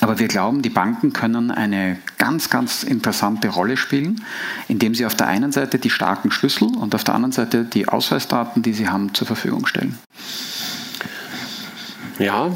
Aber wir glauben, die Banken können eine ganz, ganz interessante Rolle spielen, indem sie auf der einen Seite die starken Schlüssel und auf der anderen Seite die Ausweisdaten, die sie haben, zur Verfügung stellen. Ja,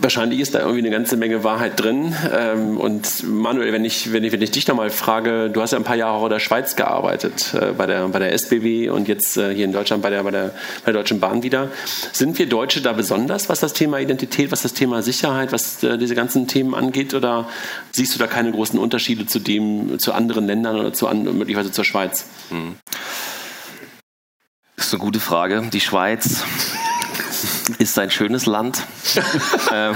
wahrscheinlich ist da irgendwie eine ganze Menge Wahrheit drin. Ähm, und Manuel, wenn ich, wenn ich, wenn ich dich nochmal frage, du hast ja ein paar Jahre auch in der Schweiz gearbeitet, äh, bei der, bei der SBW und jetzt äh, hier in Deutschland bei der, bei, der, bei der Deutschen Bahn wieder. Sind wir Deutsche da besonders, was das Thema Identität, was das Thema Sicherheit, was äh, diese ganzen Themen angeht? Oder siehst du da keine großen Unterschiede zu dem, zu anderen Ländern oder zu, möglicherweise zur Schweiz? Hm. Das ist eine gute Frage. Die Schweiz ist ein schönes Land. ähm,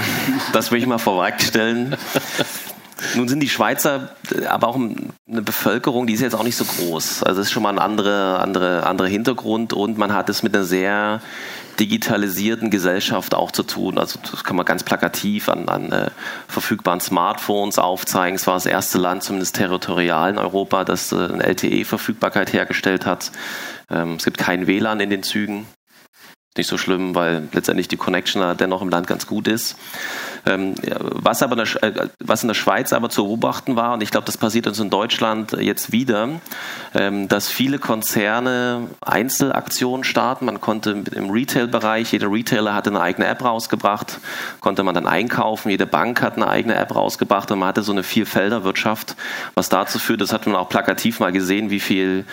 das will ich mal vorwegstellen. Nun sind die Schweizer aber auch eine Bevölkerung, die ist jetzt auch nicht so groß. Also es ist schon mal ein anderer andere, andere Hintergrund und man hat es mit einer sehr digitalisierten Gesellschaft auch zu tun. Also das kann man ganz plakativ an, an äh, verfügbaren Smartphones aufzeigen. Es war das erste Land, zumindest territorial in Europa, das äh, eine LTE-Verfügbarkeit hergestellt hat. Ähm, es gibt kein WLAN in den Zügen nicht so schlimm, weil letztendlich die Connection dennoch im Land ganz gut ist. Ähm, was, aber in der, äh, was in der Schweiz aber zu beobachten war, und ich glaube, das passiert uns in Deutschland jetzt wieder, ähm, dass viele Konzerne Einzelaktionen starten. Man konnte im Retail-Bereich, jeder Retailer hatte eine eigene App rausgebracht, konnte man dann einkaufen, jede Bank hat eine eigene App rausgebracht und man hatte so eine Vierfelderwirtschaft, was dazu führt, das hat man auch plakativ mal gesehen, wie viele äh,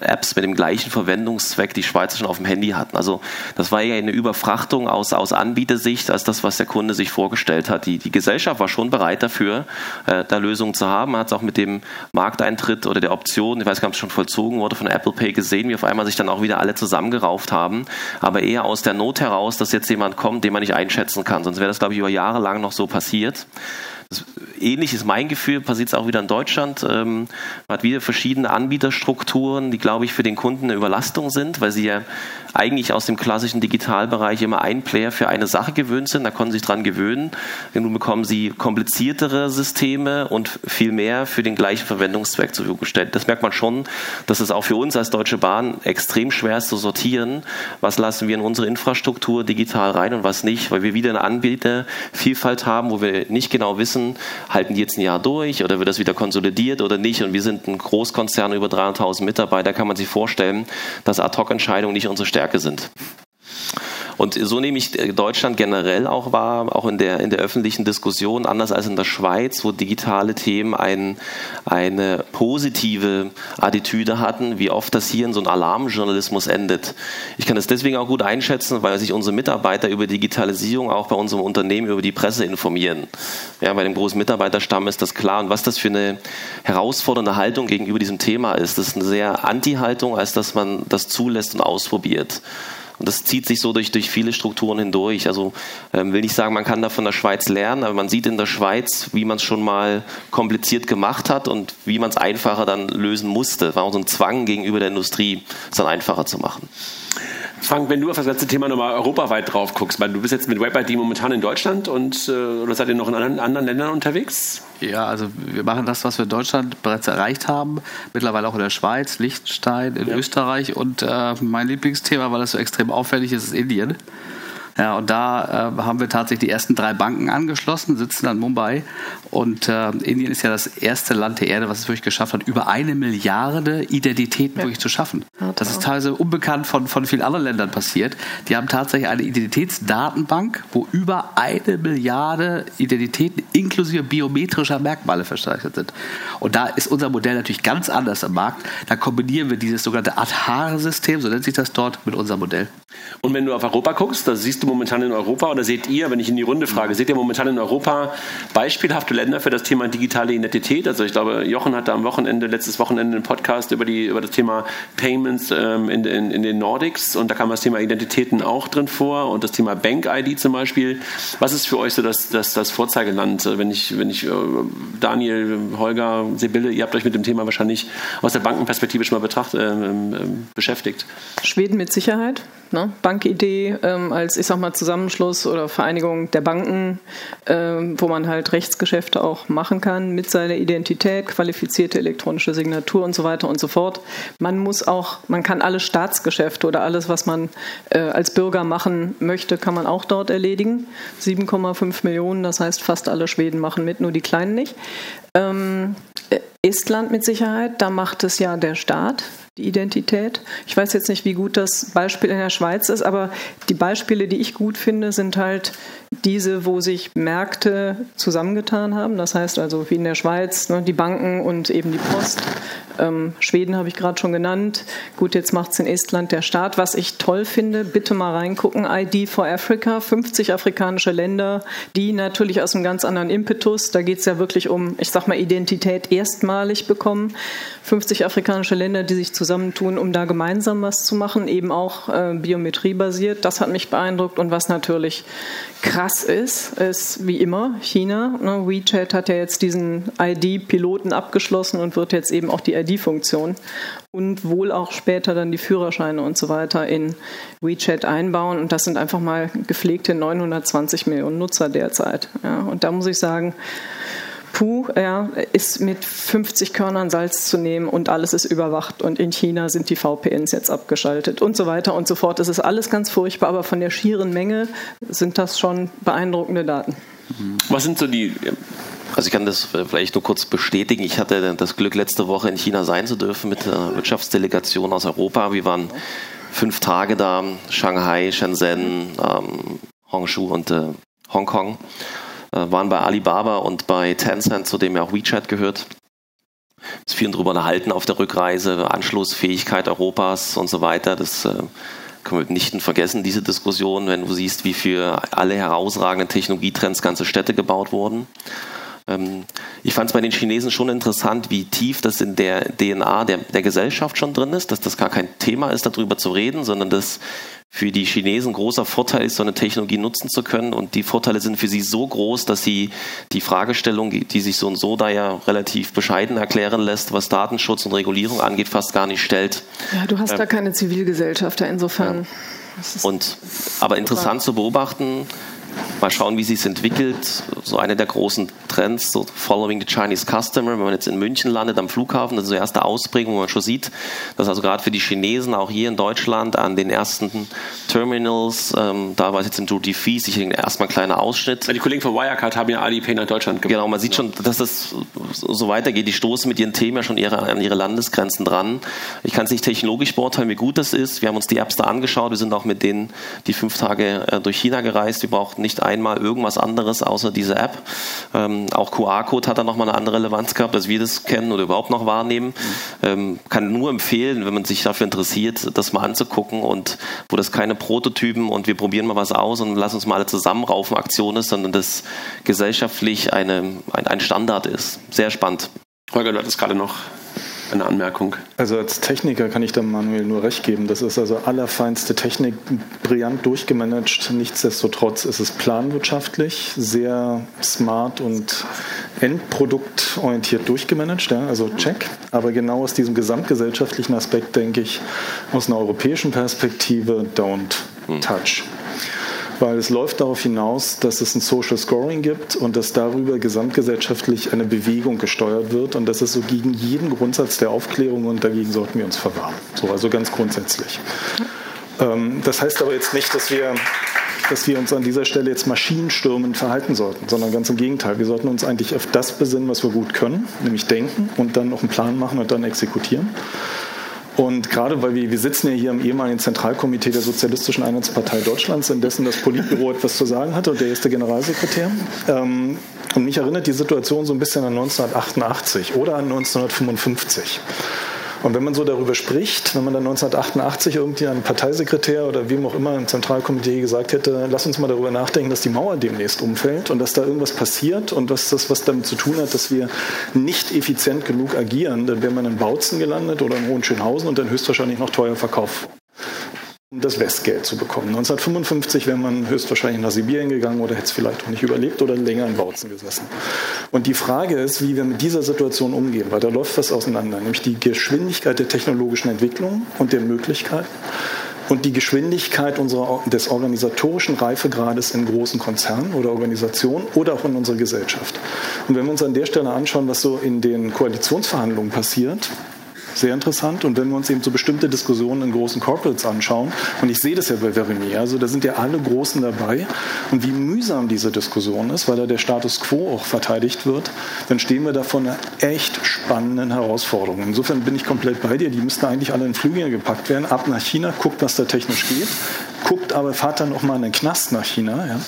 Apps mit dem gleichen Verwendungszweck die Schweizer schon auf dem Handy hatten. Also das war ja eine Überfrachtung aus, aus Anbietersicht als das, was der Kunde sich vorgestellt vorgestellt hat. Die, die Gesellschaft war schon bereit dafür, äh, da Lösungen zu haben. Man hat es auch mit dem Markteintritt oder der Option, ich weiß gar nicht, ob es schon vollzogen wurde, von Apple Pay gesehen, wie auf einmal sich dann auch wieder alle zusammengerauft haben. Aber eher aus der Not heraus, dass jetzt jemand kommt, den man nicht einschätzen kann. Sonst wäre das, glaube ich, über Jahre lang noch so passiert. Ähnlich ist mein Gefühl, passiert es auch wieder in Deutschland. Ähm, man hat wieder verschiedene Anbieterstrukturen, die, glaube ich, für den Kunden eine Überlastung sind, weil sie ja eigentlich aus dem klassischen Digitalbereich immer ein Player für eine Sache gewöhnt sind. Da konnten sie sich dran gewöhnen. Nun bekommen sie kompliziertere Systeme und viel mehr für den gleichen Verwendungszweck zur Verfügung gestellt. Das merkt man schon, dass es auch für uns als Deutsche Bahn extrem schwer ist zu sortieren. Was lassen wir in unsere Infrastruktur digital rein und was nicht, weil wir wieder eine Anbietervielfalt haben, wo wir nicht genau wissen, halten die jetzt ein Jahr durch oder wird das wieder konsolidiert oder nicht. Und wir sind ein Großkonzern über 300.000 Mitarbeiter, kann man sich vorstellen, dass Ad-Hoc-Entscheidungen nicht unsere Stärke sind. Und so nehme ich äh, Deutschland generell auch wahr, auch in der, in der öffentlichen Diskussion, anders als in der Schweiz, wo digitale Themen ein, eine positive Attitüde hatten, wie oft das hier in so einem Alarmjournalismus endet. Ich kann das deswegen auch gut einschätzen, weil sich unsere Mitarbeiter über Digitalisierung auch bei unserem Unternehmen über die Presse informieren. Ja, bei dem großen Mitarbeiterstamm ist das klar. Und was das für eine herausfordernde Haltung gegenüber diesem Thema ist, das ist eine sehr Anti-Haltung, als dass man das zulässt und ausprobiert. Und das zieht sich so durch, durch viele Strukturen hindurch. Also ähm, will nicht sagen, man kann da von der Schweiz lernen, aber man sieht in der Schweiz, wie man es schon mal kompliziert gemacht hat und wie man es einfacher dann lösen musste. War auch so ein Zwang gegenüber der Industrie, es dann einfacher zu machen. Frank, wenn du auf das letzte Thema nochmal europaweit drauf guckst, weil du bist jetzt mit WebID momentan in Deutschland und äh, oder seid ihr noch in anderen, anderen Ländern unterwegs? Ja, also wir machen das, was wir in Deutschland bereits erreicht haben, mittlerweile auch in der Schweiz, Liechtenstein, in ja. Österreich und äh, mein Lieblingsthema, weil das so extrem auffällig ist, ist Indien. Ja, und da äh, haben wir tatsächlich die ersten drei Banken angeschlossen, sitzen dann Mumbai. Und äh, Indien ist ja das erste Land der Erde, was es wirklich geschafft hat, über eine Milliarde Identitäten ja. wirklich zu schaffen. Ja, das ist teilweise unbekannt von, von vielen anderen Ländern passiert. Die haben tatsächlich eine Identitätsdatenbank, wo über eine Milliarde Identitäten inklusive biometrischer Merkmale verzeichnet sind. Und da ist unser Modell natürlich ganz anders am Markt. Da kombinieren wir dieses sogenannte Aadhaar-System, so nennt sich das dort, mit unserem Modell. Und wenn du auf Europa guckst, da siehst du momentan in Europa oder seht ihr, wenn ich in die Runde frage, seht ihr momentan in Europa beispielhafte Länder für das Thema digitale Identität? Also ich glaube, Jochen hatte am Wochenende, letztes Wochenende einen Podcast über, die, über das Thema Payments ähm, in, in, in den Nordics und da kam das Thema Identitäten auch drin vor und das Thema Bank-ID zum Beispiel. Was ist für euch so das, das, das Vorzeigeland? Wenn ich, wenn ich äh, Daniel, Holger, Sibylle, ihr habt euch mit dem Thema wahrscheinlich aus der Bankenperspektive schon mal betracht, äh, äh, beschäftigt. Schweden mit Sicherheit. Ne? Bankidee ähm, als, ich sag mal, Zusammenschluss oder Vereinigung der Banken, ähm, wo man halt Rechtsgeschäfte auch machen kann mit seiner Identität, qualifizierte elektronische Signatur und so weiter und so fort. Man muss auch, man kann alle Staatsgeschäfte oder alles, was man äh, als Bürger machen möchte, kann man auch dort erledigen. 7,5 Millionen, das heißt, fast alle Schweden machen mit, nur die Kleinen nicht. Ähm, Estland mit Sicherheit, da macht es ja der Staat die Identität. Ich weiß jetzt nicht, wie gut das Beispiel in der Schweiz ist, aber die Beispiele, die ich gut finde, sind halt diese, wo sich Märkte zusammengetan haben. Das heißt also wie in der Schweiz, ne, die Banken und eben die Post. Ähm, Schweden habe ich gerade schon genannt. Gut, jetzt macht es in Estland der Staat. Was ich toll finde, bitte mal reingucken, ID for Africa, 50 afrikanische Länder, die natürlich aus einem ganz anderen Impetus, da geht es ja wirklich um, ich sag mal, Identität erstmalig bekommen. 50 afrikanische Länder, die sich zusammentun, um da gemeinsam was zu machen, eben auch äh, biometriebasiert. Das hat mich beeindruckt und was natürlich krass ist, ist wie immer China. Ne? WeChat hat ja jetzt diesen ID-Piloten abgeschlossen und wird jetzt eben auch die ID-Funktion und wohl auch später dann die Führerscheine und so weiter in WeChat einbauen. Und das sind einfach mal gepflegte 920 Millionen Nutzer derzeit. Ja? Und da muss ich sagen, puh, ja, ist mit 50 Körnern Salz zu nehmen und alles ist überwacht und in China sind die VPNs jetzt abgeschaltet und so weiter und so fort. Das ist alles ganz furchtbar, aber von der schieren Menge sind das schon beeindruckende Daten. Was sind so die also ich kann das vielleicht nur kurz bestätigen. Ich hatte das Glück, letzte Woche in China sein zu dürfen mit der Wirtschaftsdelegation aus Europa. Wir waren fünf Tage da, Shanghai, Shenzhen, ähm, Hongshu und äh, Hongkong. Äh, waren bei Alibaba und bei Tencent, zu dem ja auch WeChat gehört. Es vielen darüber unterhalten auf der Rückreise, Anschlussfähigkeit Europas und so weiter. Das äh, können wir nicht vergessen, diese Diskussion, wenn du siehst, wie für alle herausragenden Technologietrends ganze Städte gebaut wurden. Ähm, ich fand es bei den Chinesen schon interessant, wie tief das in der DNA der, der Gesellschaft schon drin ist, dass das gar kein Thema ist, darüber zu reden, sondern dass für die Chinesen großer Vorteil ist, so eine Technologie nutzen zu können. Und die Vorteile sind für sie so groß, dass sie die Fragestellung, die sich so und so da ja relativ bescheiden erklären lässt, was Datenschutz und Regulierung angeht, fast gar nicht stellt. Ja, du hast ähm, da keine Zivilgesellschaft, insofern. Ja. Und, aber interessant zu beobachten, mal schauen, wie sich es entwickelt. So einer der großen Trends, so Following the Chinese Customer, wenn man jetzt in München landet am Flughafen, das ist so erste Ausprägung, wo man schon sieht, dass also gerade für die Chinesen auch hier in Deutschland an den ersten Terminals, ähm, da war es jetzt im Duty Free, sicher erstmal ein kleiner Ausschnitt. Die Kollegen von Wirecard haben ja Alipay nach Deutschland gebracht. Genau, man sieht schon, dass das so weitergeht. Die stoßen mit ihren Themen ja schon ihre, an ihre Landesgrenzen dran. Ich kann es nicht technologisch beurteilen, wie gut das ist. Wir haben uns die Apps da angeschaut. Wir sind auch mit denen die fünf Tage äh, durch China gereist. Wir brauchten nicht einmal irgendwas anderes außer diese App. Ähm, auch QR-Code hat da nochmal eine andere Relevanz gehabt, dass wir das kennen oder überhaupt noch wahrnehmen. Ähm, kann nur empfehlen, wenn man sich dafür interessiert, das mal anzugucken und wo das keine Prototypen und wir probieren mal was aus und lass uns mal alle zusammenraufen Aktion ist, sondern das gesellschaftlich eine, ein, ein Standard ist. Sehr spannend. Holger, du hattest gerade noch eine Anmerkung. Also als Techniker kann ich da Manuel nur recht geben. Das ist also allerfeinste Technik, brillant durchgemanagt. Nichtsdestotrotz ist es planwirtschaftlich, sehr smart und endproduktorientiert durchgemanagt. Ja, also check. Aber genau aus diesem gesamtgesellschaftlichen Aspekt denke ich, aus einer europäischen Perspektive, don't touch weil es läuft darauf hinaus, dass es ein Social Scoring gibt und dass darüber gesamtgesellschaftlich eine Bewegung gesteuert wird und das ist so gegen jeden Grundsatz der Aufklärung und dagegen sollten wir uns verwahren. So, also ganz grundsätzlich. Ähm, das heißt aber jetzt nicht, dass wir dass wir uns an dieser Stelle jetzt maschinenstürmend verhalten sollten, sondern ganz im Gegenteil. Wir sollten uns eigentlich auf das besinnen, was wir gut können, nämlich denken und dann noch einen Plan machen und dann exekutieren. Und gerade weil wir, wir sitzen ja hier im ehemaligen Zentralkomitee der Sozialistischen Einheitspartei Deutschlands, in dessen das Politbüro etwas zu sagen hatte und der erste Generalsekretär. Ähm, und mich erinnert die Situation so ein bisschen an 1988 oder an 1955. Und wenn man so darüber spricht, wenn man dann 1988 irgendwie einem Parteisekretär oder wem auch immer im Zentralkomitee gesagt hätte, lass uns mal darüber nachdenken, dass die Mauer demnächst umfällt und dass da irgendwas passiert und dass das was damit zu tun hat, dass wir nicht effizient genug agieren, dann wäre man in Bautzen gelandet oder in Hohenschönhausen und dann höchstwahrscheinlich noch teuer verkauft um das Westgeld zu bekommen. 1955 wäre man höchstwahrscheinlich nach Sibirien gegangen oder hätte es vielleicht auch nicht überlebt oder länger in Bautzen gesessen. Und die Frage ist, wie wir mit dieser Situation umgehen, weil da läuft was auseinander, nämlich die Geschwindigkeit der technologischen Entwicklung und der Möglichkeiten und die Geschwindigkeit unserer, des organisatorischen Reifegrades in großen Konzernen oder Organisationen oder auch in unserer Gesellschaft. Und wenn wir uns an der Stelle anschauen, was so in den Koalitionsverhandlungen passiert, sehr interessant. Und wenn wir uns eben so bestimmte Diskussionen in großen Corporates anschauen, und ich sehe das ja bei Verimi, also da sind ja alle Großen dabei, und wie mühsam diese Diskussion ist, weil da der Status quo auch verteidigt wird, dann stehen wir da vor einer echt spannenden Herausforderung. Insofern bin ich komplett bei dir. Die müssten eigentlich alle in Flüge gepackt werden, ab nach China, guckt, was da technisch geht, guckt aber, fahrt dann auch mal in den Knast nach China, ja,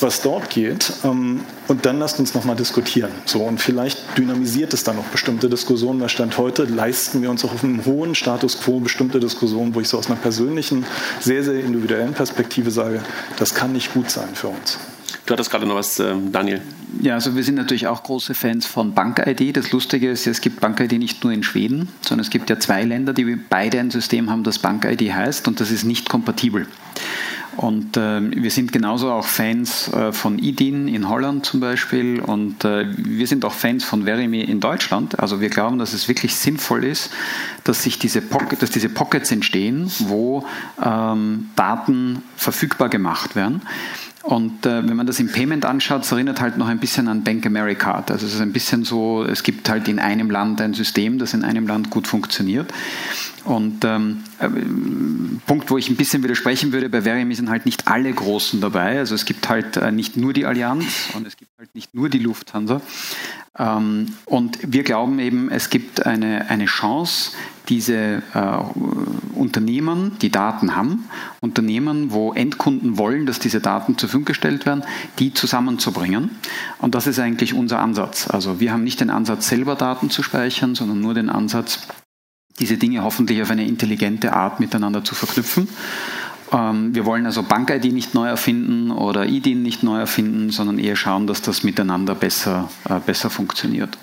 was dort geht. Ähm, und dann lasst uns nochmal diskutieren. So, und vielleicht dynamisiert es dann noch bestimmte Diskussionen, weil Stand heute leisten wir uns auch auf einem hohen Status quo bestimmte Diskussionen, wo ich so aus einer persönlichen, sehr, sehr individuellen Perspektive sage, das kann nicht gut sein für uns. Du hattest gerade noch was, ähm, Daniel. Ja, also wir sind natürlich auch große Fans von BankID. Das Lustige ist, es gibt BankID nicht nur in Schweden, sondern es gibt ja zwei Länder, die beide ein System haben, das BankID heißt und das ist nicht kompatibel. Und äh, wir sind genauso auch Fans äh, von IDIN in Holland zum Beispiel und äh, wir sind auch Fans von Verimi in Deutschland. Also wir glauben, dass es wirklich sinnvoll ist, dass sich diese, Pocket, dass diese Pockets entstehen, wo ähm, Daten verfügbar gemacht werden. Und äh, wenn man das im Payment anschaut, es erinnert halt noch ein bisschen an Bank America. Also es ist ein bisschen so, es gibt halt in einem Land ein System, das in einem Land gut funktioniert. Und ähm, äh, Punkt, wo ich ein bisschen widersprechen würde, bei Verimi sind halt nicht alle Großen dabei. Also es gibt halt äh, nicht nur die Allianz und es gibt halt nicht nur die Lufthansa. Ähm, und wir glauben eben, es gibt eine, eine Chance, diese äh, Unternehmen, die Daten haben, Unternehmen, wo Endkunden wollen, dass diese Daten zur Verfügung gestellt werden, die zusammenzubringen. Und das ist eigentlich unser Ansatz. Also wir haben nicht den Ansatz, selber Daten zu speichern, sondern nur den Ansatz, diese Dinge hoffentlich auf eine intelligente Art miteinander zu verknüpfen. Ähm, wir wollen also Bank-ID nicht neu erfinden oder IDIN nicht neu erfinden, sondern eher schauen, dass das miteinander besser, äh, besser funktioniert.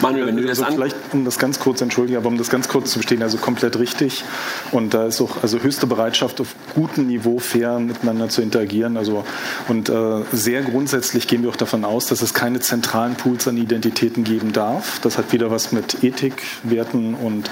Manuel, wenn du also das vielleicht, um das ganz kurz, entschuldige, aber um das ganz kurz zu bestehen, also komplett richtig. Und da ist auch also höchste Bereitschaft, auf gutem Niveau fair miteinander zu interagieren. Also, und äh, sehr grundsätzlich gehen wir auch davon aus, dass es keine zentralen Pools an Identitäten geben darf. Das hat wieder was mit Ethik, Werten und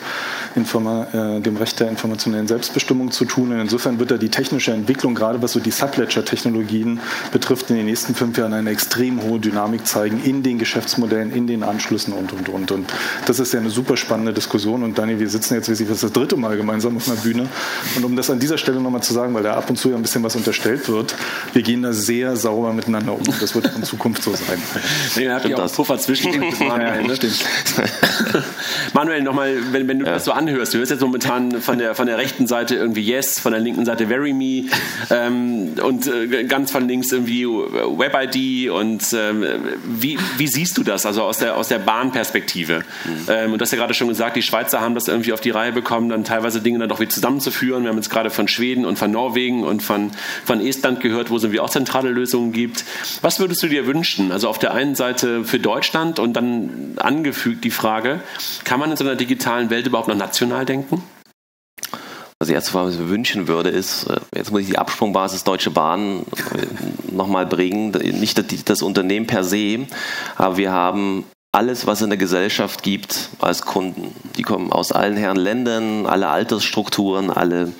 Informa äh, dem Recht der informationellen Selbstbestimmung zu tun. Und insofern wird da die technische Entwicklung, gerade was so die Subledger-Technologien betrifft, in den nächsten fünf Jahren eine extrem hohe Dynamik zeigen in den Geschäftsmodellen, in den Anschlüssen und, und, und. Und das ist ja eine super spannende Diskussion. Und Dani, wir sitzen jetzt, wie Sie das dritte Mal gemeinsam auf einer Bühne. Und um das an dieser Stelle nochmal zu sagen, weil da ab und zu ja ein bisschen was unterstellt wird, wir gehen da sehr sauber miteinander um. Das wird in Zukunft so sein. Nee, da habt ihr auch Puffer zwischen Manuel. Ne? Manuel, nochmal, wenn, wenn du ja. das so anhörst, du hörst jetzt momentan von der, von der rechten Seite irgendwie Yes, von der linken Seite Very Me ähm, und äh, ganz von links irgendwie WebID und ähm, wie, wie siehst du das, also aus der, aus der Bahnperspektive? Mhm. Ähm, und du hast ja gerade schon gesagt, die Schweizer haben das irgendwie auf die Reihe bekommen, dann teilweise Dinge dann doch wieder zusammenzuführen. Wir haben jetzt gerade von Schweden und von Norwegen und von, von Estland gehört, wo es irgendwie auch zentrale Lösungen gibt. Was würdest du dir wünschen? Also auf der einen Seite für Deutschland und dann angefügt die Frage, kann man in so einer digitalen Welt überhaupt noch national denken? Also erste was ich mir wünschen würde, ist, äh, jetzt muss ich die Absprungbasis Deutsche Bahn äh, nochmal bringen. Nicht das Unternehmen per se, aber wir haben alles, was es in der Gesellschaft gibt, als Kunden. Die kommen aus allen Herren Ländern, alle Altersstrukturen, alle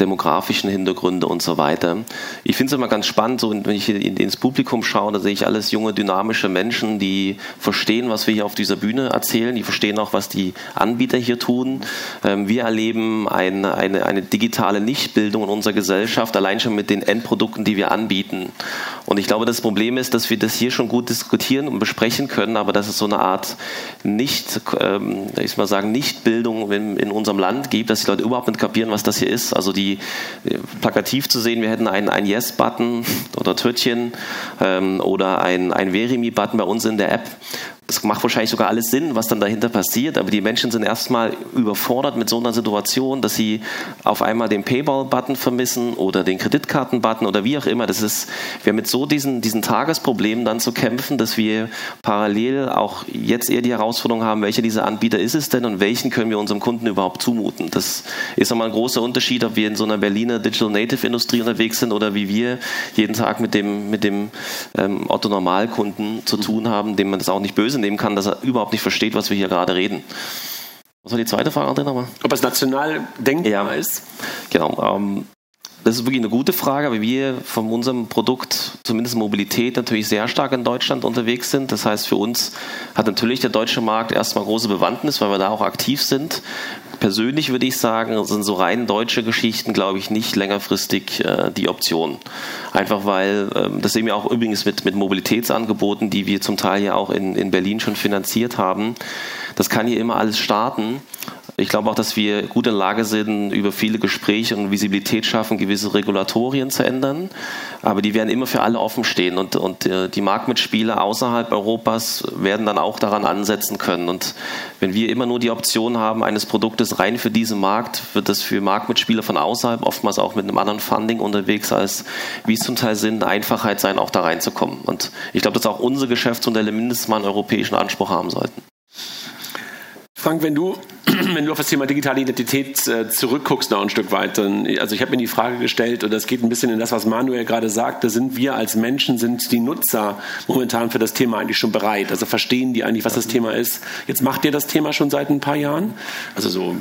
demografischen Hintergründe und so weiter. Ich finde es immer ganz spannend, so wenn ich ins Publikum schaue, da sehe ich alles junge, dynamische Menschen, die verstehen, was wir hier auf dieser Bühne erzählen, die verstehen auch, was die Anbieter hier tun. Ähm, wir erleben eine, eine, eine digitale Nichtbildung in unserer Gesellschaft, allein schon mit den Endprodukten, die wir anbieten. Und ich glaube, das Problem ist, dass wir das hier schon gut diskutieren und besprechen können, aber dass es so eine Art nicht, ähm, ich mal sagen, Nichtbildung in, in unserem Land gibt, dass die Leute überhaupt nicht kapieren, was das hier ist. Also die äh, plakativ zu sehen, wir hätten einen, einen Yes-Button oder Törtchen ähm, oder ein, ein Verimi-Button bei uns in der App das macht wahrscheinlich sogar alles Sinn, was dann dahinter passiert, aber die Menschen sind erstmal überfordert mit so einer Situation, dass sie auf einmal den Payball-Button vermissen oder den Kreditkarten-Button oder wie auch immer. Das ist, wir haben mit so diesen, diesen Tagesproblemen dann zu kämpfen, dass wir parallel auch jetzt eher die Herausforderung haben, welcher dieser Anbieter ist es denn und welchen können wir unserem Kunden überhaupt zumuten. Das ist nochmal ein großer Unterschied, ob wir in so einer Berliner Digital Native Industrie unterwegs sind oder wie wir jeden Tag mit dem, mit dem ähm, Otto Normalkunden zu tun haben, dem man das auch nicht böse nehmen kann, dass er überhaupt nicht versteht, was wir hier gerade reden. Was war die zweite Frage, André, nochmal? Ob es national denkbar ja. ist? Genau. Ähm, das ist wirklich eine gute Frage, weil wir von unserem Produkt, zumindest Mobilität, natürlich sehr stark in Deutschland unterwegs sind. Das heißt, für uns hat natürlich der deutsche Markt erstmal große Bewandtnis, weil wir da auch aktiv sind. Persönlich würde ich sagen, sind so rein deutsche Geschichten, glaube ich, nicht längerfristig äh, die Option. Einfach weil, ähm, das sehen wir auch übrigens mit, mit Mobilitätsangeboten, die wir zum Teil ja auch in, in Berlin schon finanziert haben. Das kann hier immer alles starten. Ich glaube auch, dass wir gut in Lage sind, über viele Gespräche und Visibilität schaffen, gewisse Regulatorien zu ändern. Aber die werden immer für alle offen stehen und, und äh, die Marktmitspieler außerhalb Europas werden dann auch daran ansetzen können. Und wenn wir immer nur die Option haben eines Produktes rein für diesen Markt, wird das für Marktmitspieler von außerhalb oftmals auch mit einem anderen Funding unterwegs, als wie es zum Teil sind, Einfachheit sein, auch da reinzukommen. Und ich glaube, dass auch unsere Geschäftsmodelle mindestens mal einen europäischen Anspruch haben sollten. Frank, wenn du, wenn du auf das Thema digitale Identität äh, zurückguckst noch ein Stück weit, also ich habe mir die Frage gestellt, und das geht ein bisschen in das, was Manuel gerade sagte, sind wir als Menschen, sind die Nutzer momentan für das Thema eigentlich schon bereit? Also verstehen die eigentlich, was das Thema ist? Jetzt macht ihr das Thema schon seit ein paar Jahren? Also so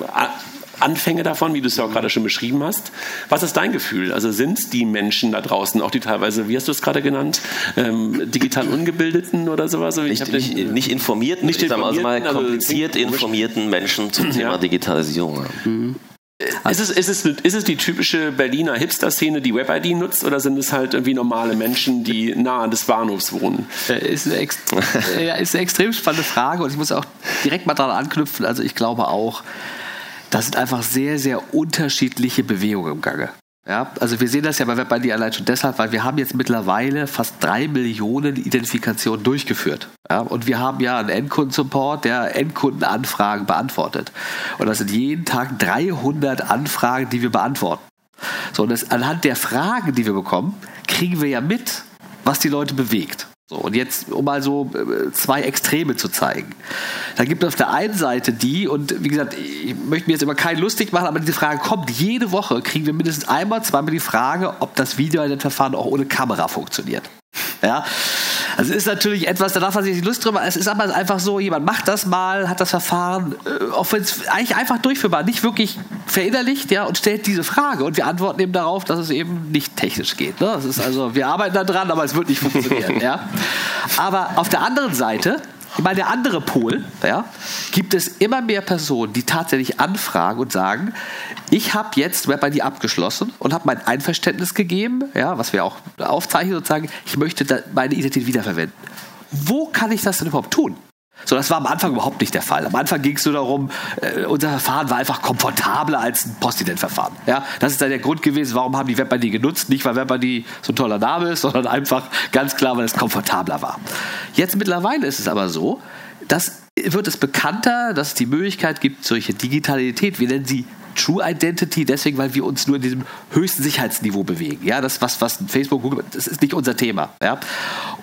Anfänge davon, wie du es ja auch gerade schon beschrieben hast. Was ist dein Gefühl? Also sind es die Menschen da draußen, auch die teilweise, wie hast du es gerade genannt, ähm, digital Ungebildeten oder sowas? Ich nicht, nicht, den, nicht informierten, nicht informierten, mal also kompliziert also informierten Menschen zum Thema ja. Digitalisierung. Mhm. Ist es, ist, es, ist es die typische Berliner Hipster-Szene, die Web-ID nutzt, oder sind es halt irgendwie normale Menschen, die nahe des Bahnhofs wohnen? Ist eine, ja, ist eine extrem spannende Frage und ich muss auch direkt mal daran anknüpfen. Also ich glaube auch, da sind einfach sehr, sehr unterschiedliche Bewegungen im Gange. Ja, also wir sehen das ja bei WebID allein schon deshalb, weil wir haben jetzt mittlerweile fast drei Millionen Identifikationen durchgeführt. Ja, und wir haben ja einen Endkundensupport, der Endkundenanfragen beantwortet. Und das sind jeden Tag 300 Anfragen, die wir beantworten. So, und das, anhand der Fragen, die wir bekommen, kriegen wir ja mit, was die Leute bewegt. So, und jetzt, um mal so äh, zwei Extreme zu zeigen. Da gibt es auf der einen Seite die, und wie gesagt, ich möchte mir jetzt immer keinen lustig machen, aber diese Frage kommt. Jede Woche kriegen wir mindestens einmal, zweimal die Frage, ob das Videoidentverfahren auch ohne Kamera funktioniert. Ja? Also es ist natürlich etwas, da darf man sich nicht Lust drüber. Es ist aber einfach so, jemand macht das mal, hat das Verfahren, äh, auch wenn es eigentlich einfach durchführbar, nicht wirklich verinnerlicht, ja, und stellt diese Frage. Und wir antworten eben darauf, dass es eben nicht technisch geht. Ne? Das ist also, wir arbeiten da dran, aber es wird nicht funktionieren. ja? Aber auf der anderen Seite meine, der andere Pol, ja, gibt es immer mehr Personen, die tatsächlich anfragen und sagen, ich habe jetzt WebID abgeschlossen und habe mein Einverständnis gegeben, ja, was wir auch aufzeichnen und sagen, ich möchte meine Identität wiederverwenden. Wo kann ich das denn überhaupt tun? So, das war am Anfang überhaupt nicht der Fall. Am Anfang ging es nur darum, äh, unser Verfahren war einfach komfortabler als ein Postident-Verfahren. Ja, das ist dann der Grund gewesen, warum haben die WebID genutzt. Nicht, weil WebID so ein toller Name ist, sondern einfach ganz klar, weil es komfortabler war. Jetzt mittlerweile ist es aber so, dass wird es bekannter, dass es die Möglichkeit gibt, solche Digitalität, wir nennen sie True Identity, deswegen, weil wir uns nur in diesem höchsten Sicherheitsniveau bewegen. Ja, das, was, was Facebook, das ist nicht unser Thema. Ja,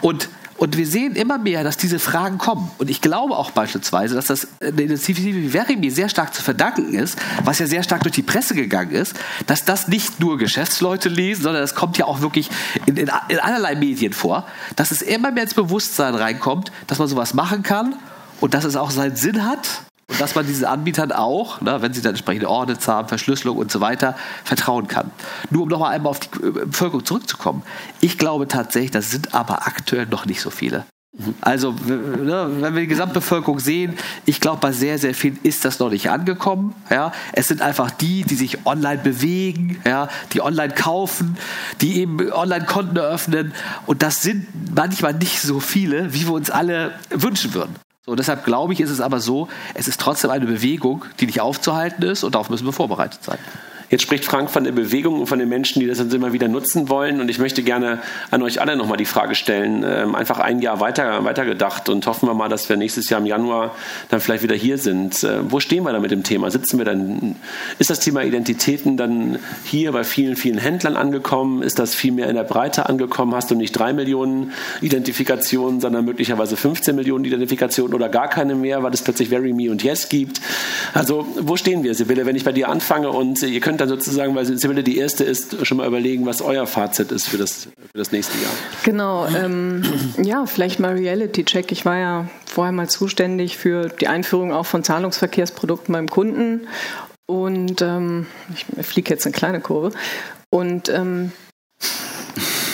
und und wir sehen immer mehr, dass diese Fragen kommen. Und ich glaube auch beispielsweise, dass das der CVC Verimi sehr stark zu verdanken ist, was ja sehr stark durch die Presse gegangen ist, dass das nicht nur Geschäftsleute lesen, sondern das kommt ja auch wirklich in, in, in allerlei Medien vor, dass es immer mehr ins Bewusstsein reinkommt, dass man sowas machen kann und dass es auch seinen Sinn hat und dass man diesen Anbietern auch, ne, wenn sie dann entsprechende Audits haben, Verschlüsselung und so weiter, vertrauen kann. Nur um nochmal einmal auf die äh, Bevölkerung zurückzukommen. Ich glaube tatsächlich, das sind aber aktuell noch nicht so viele. Also, ne, wenn wir die Gesamtbevölkerung sehen, ich glaube, bei sehr, sehr vielen ist das noch nicht angekommen. Ja. Es sind einfach die, die sich online bewegen, ja, die online kaufen, die eben Online-Konten eröffnen. Und das sind manchmal nicht so viele, wie wir uns alle wünschen würden. So, deshalb glaube ich, ist es aber so, es ist trotzdem eine Bewegung, die nicht aufzuhalten ist und darauf müssen wir vorbereitet sein. Jetzt spricht Frank von der Bewegung und von den Menschen, die das dann immer wieder nutzen wollen. Und ich möchte gerne an euch alle nochmal die Frage stellen, ähm, einfach ein Jahr weiter, weiter gedacht und hoffen wir mal, dass wir nächstes Jahr im Januar dann vielleicht wieder hier sind. Äh, wo stehen wir da mit dem Thema? Sitzen wir dann, ist das Thema Identitäten dann hier bei vielen, vielen Händlern angekommen? Ist das viel mehr in der Breite angekommen? Hast du nicht drei Millionen Identifikationen, sondern möglicherweise 15 Millionen Identifikationen oder gar keine mehr, weil es plötzlich Very Me und Yes gibt? Also, wo stehen wir, Sibylle, wenn ich bei dir anfange und ihr könnt dann sozusagen, weil Sibylle die erste ist, schon mal überlegen, was euer Fazit ist für das, für das nächste Jahr. Genau, ähm, ja, vielleicht mal Reality-Check. Ich war ja vorher mal zuständig für die Einführung auch von Zahlungsverkehrsprodukten beim Kunden und ähm, ich fliege jetzt eine kleine Kurve und ähm,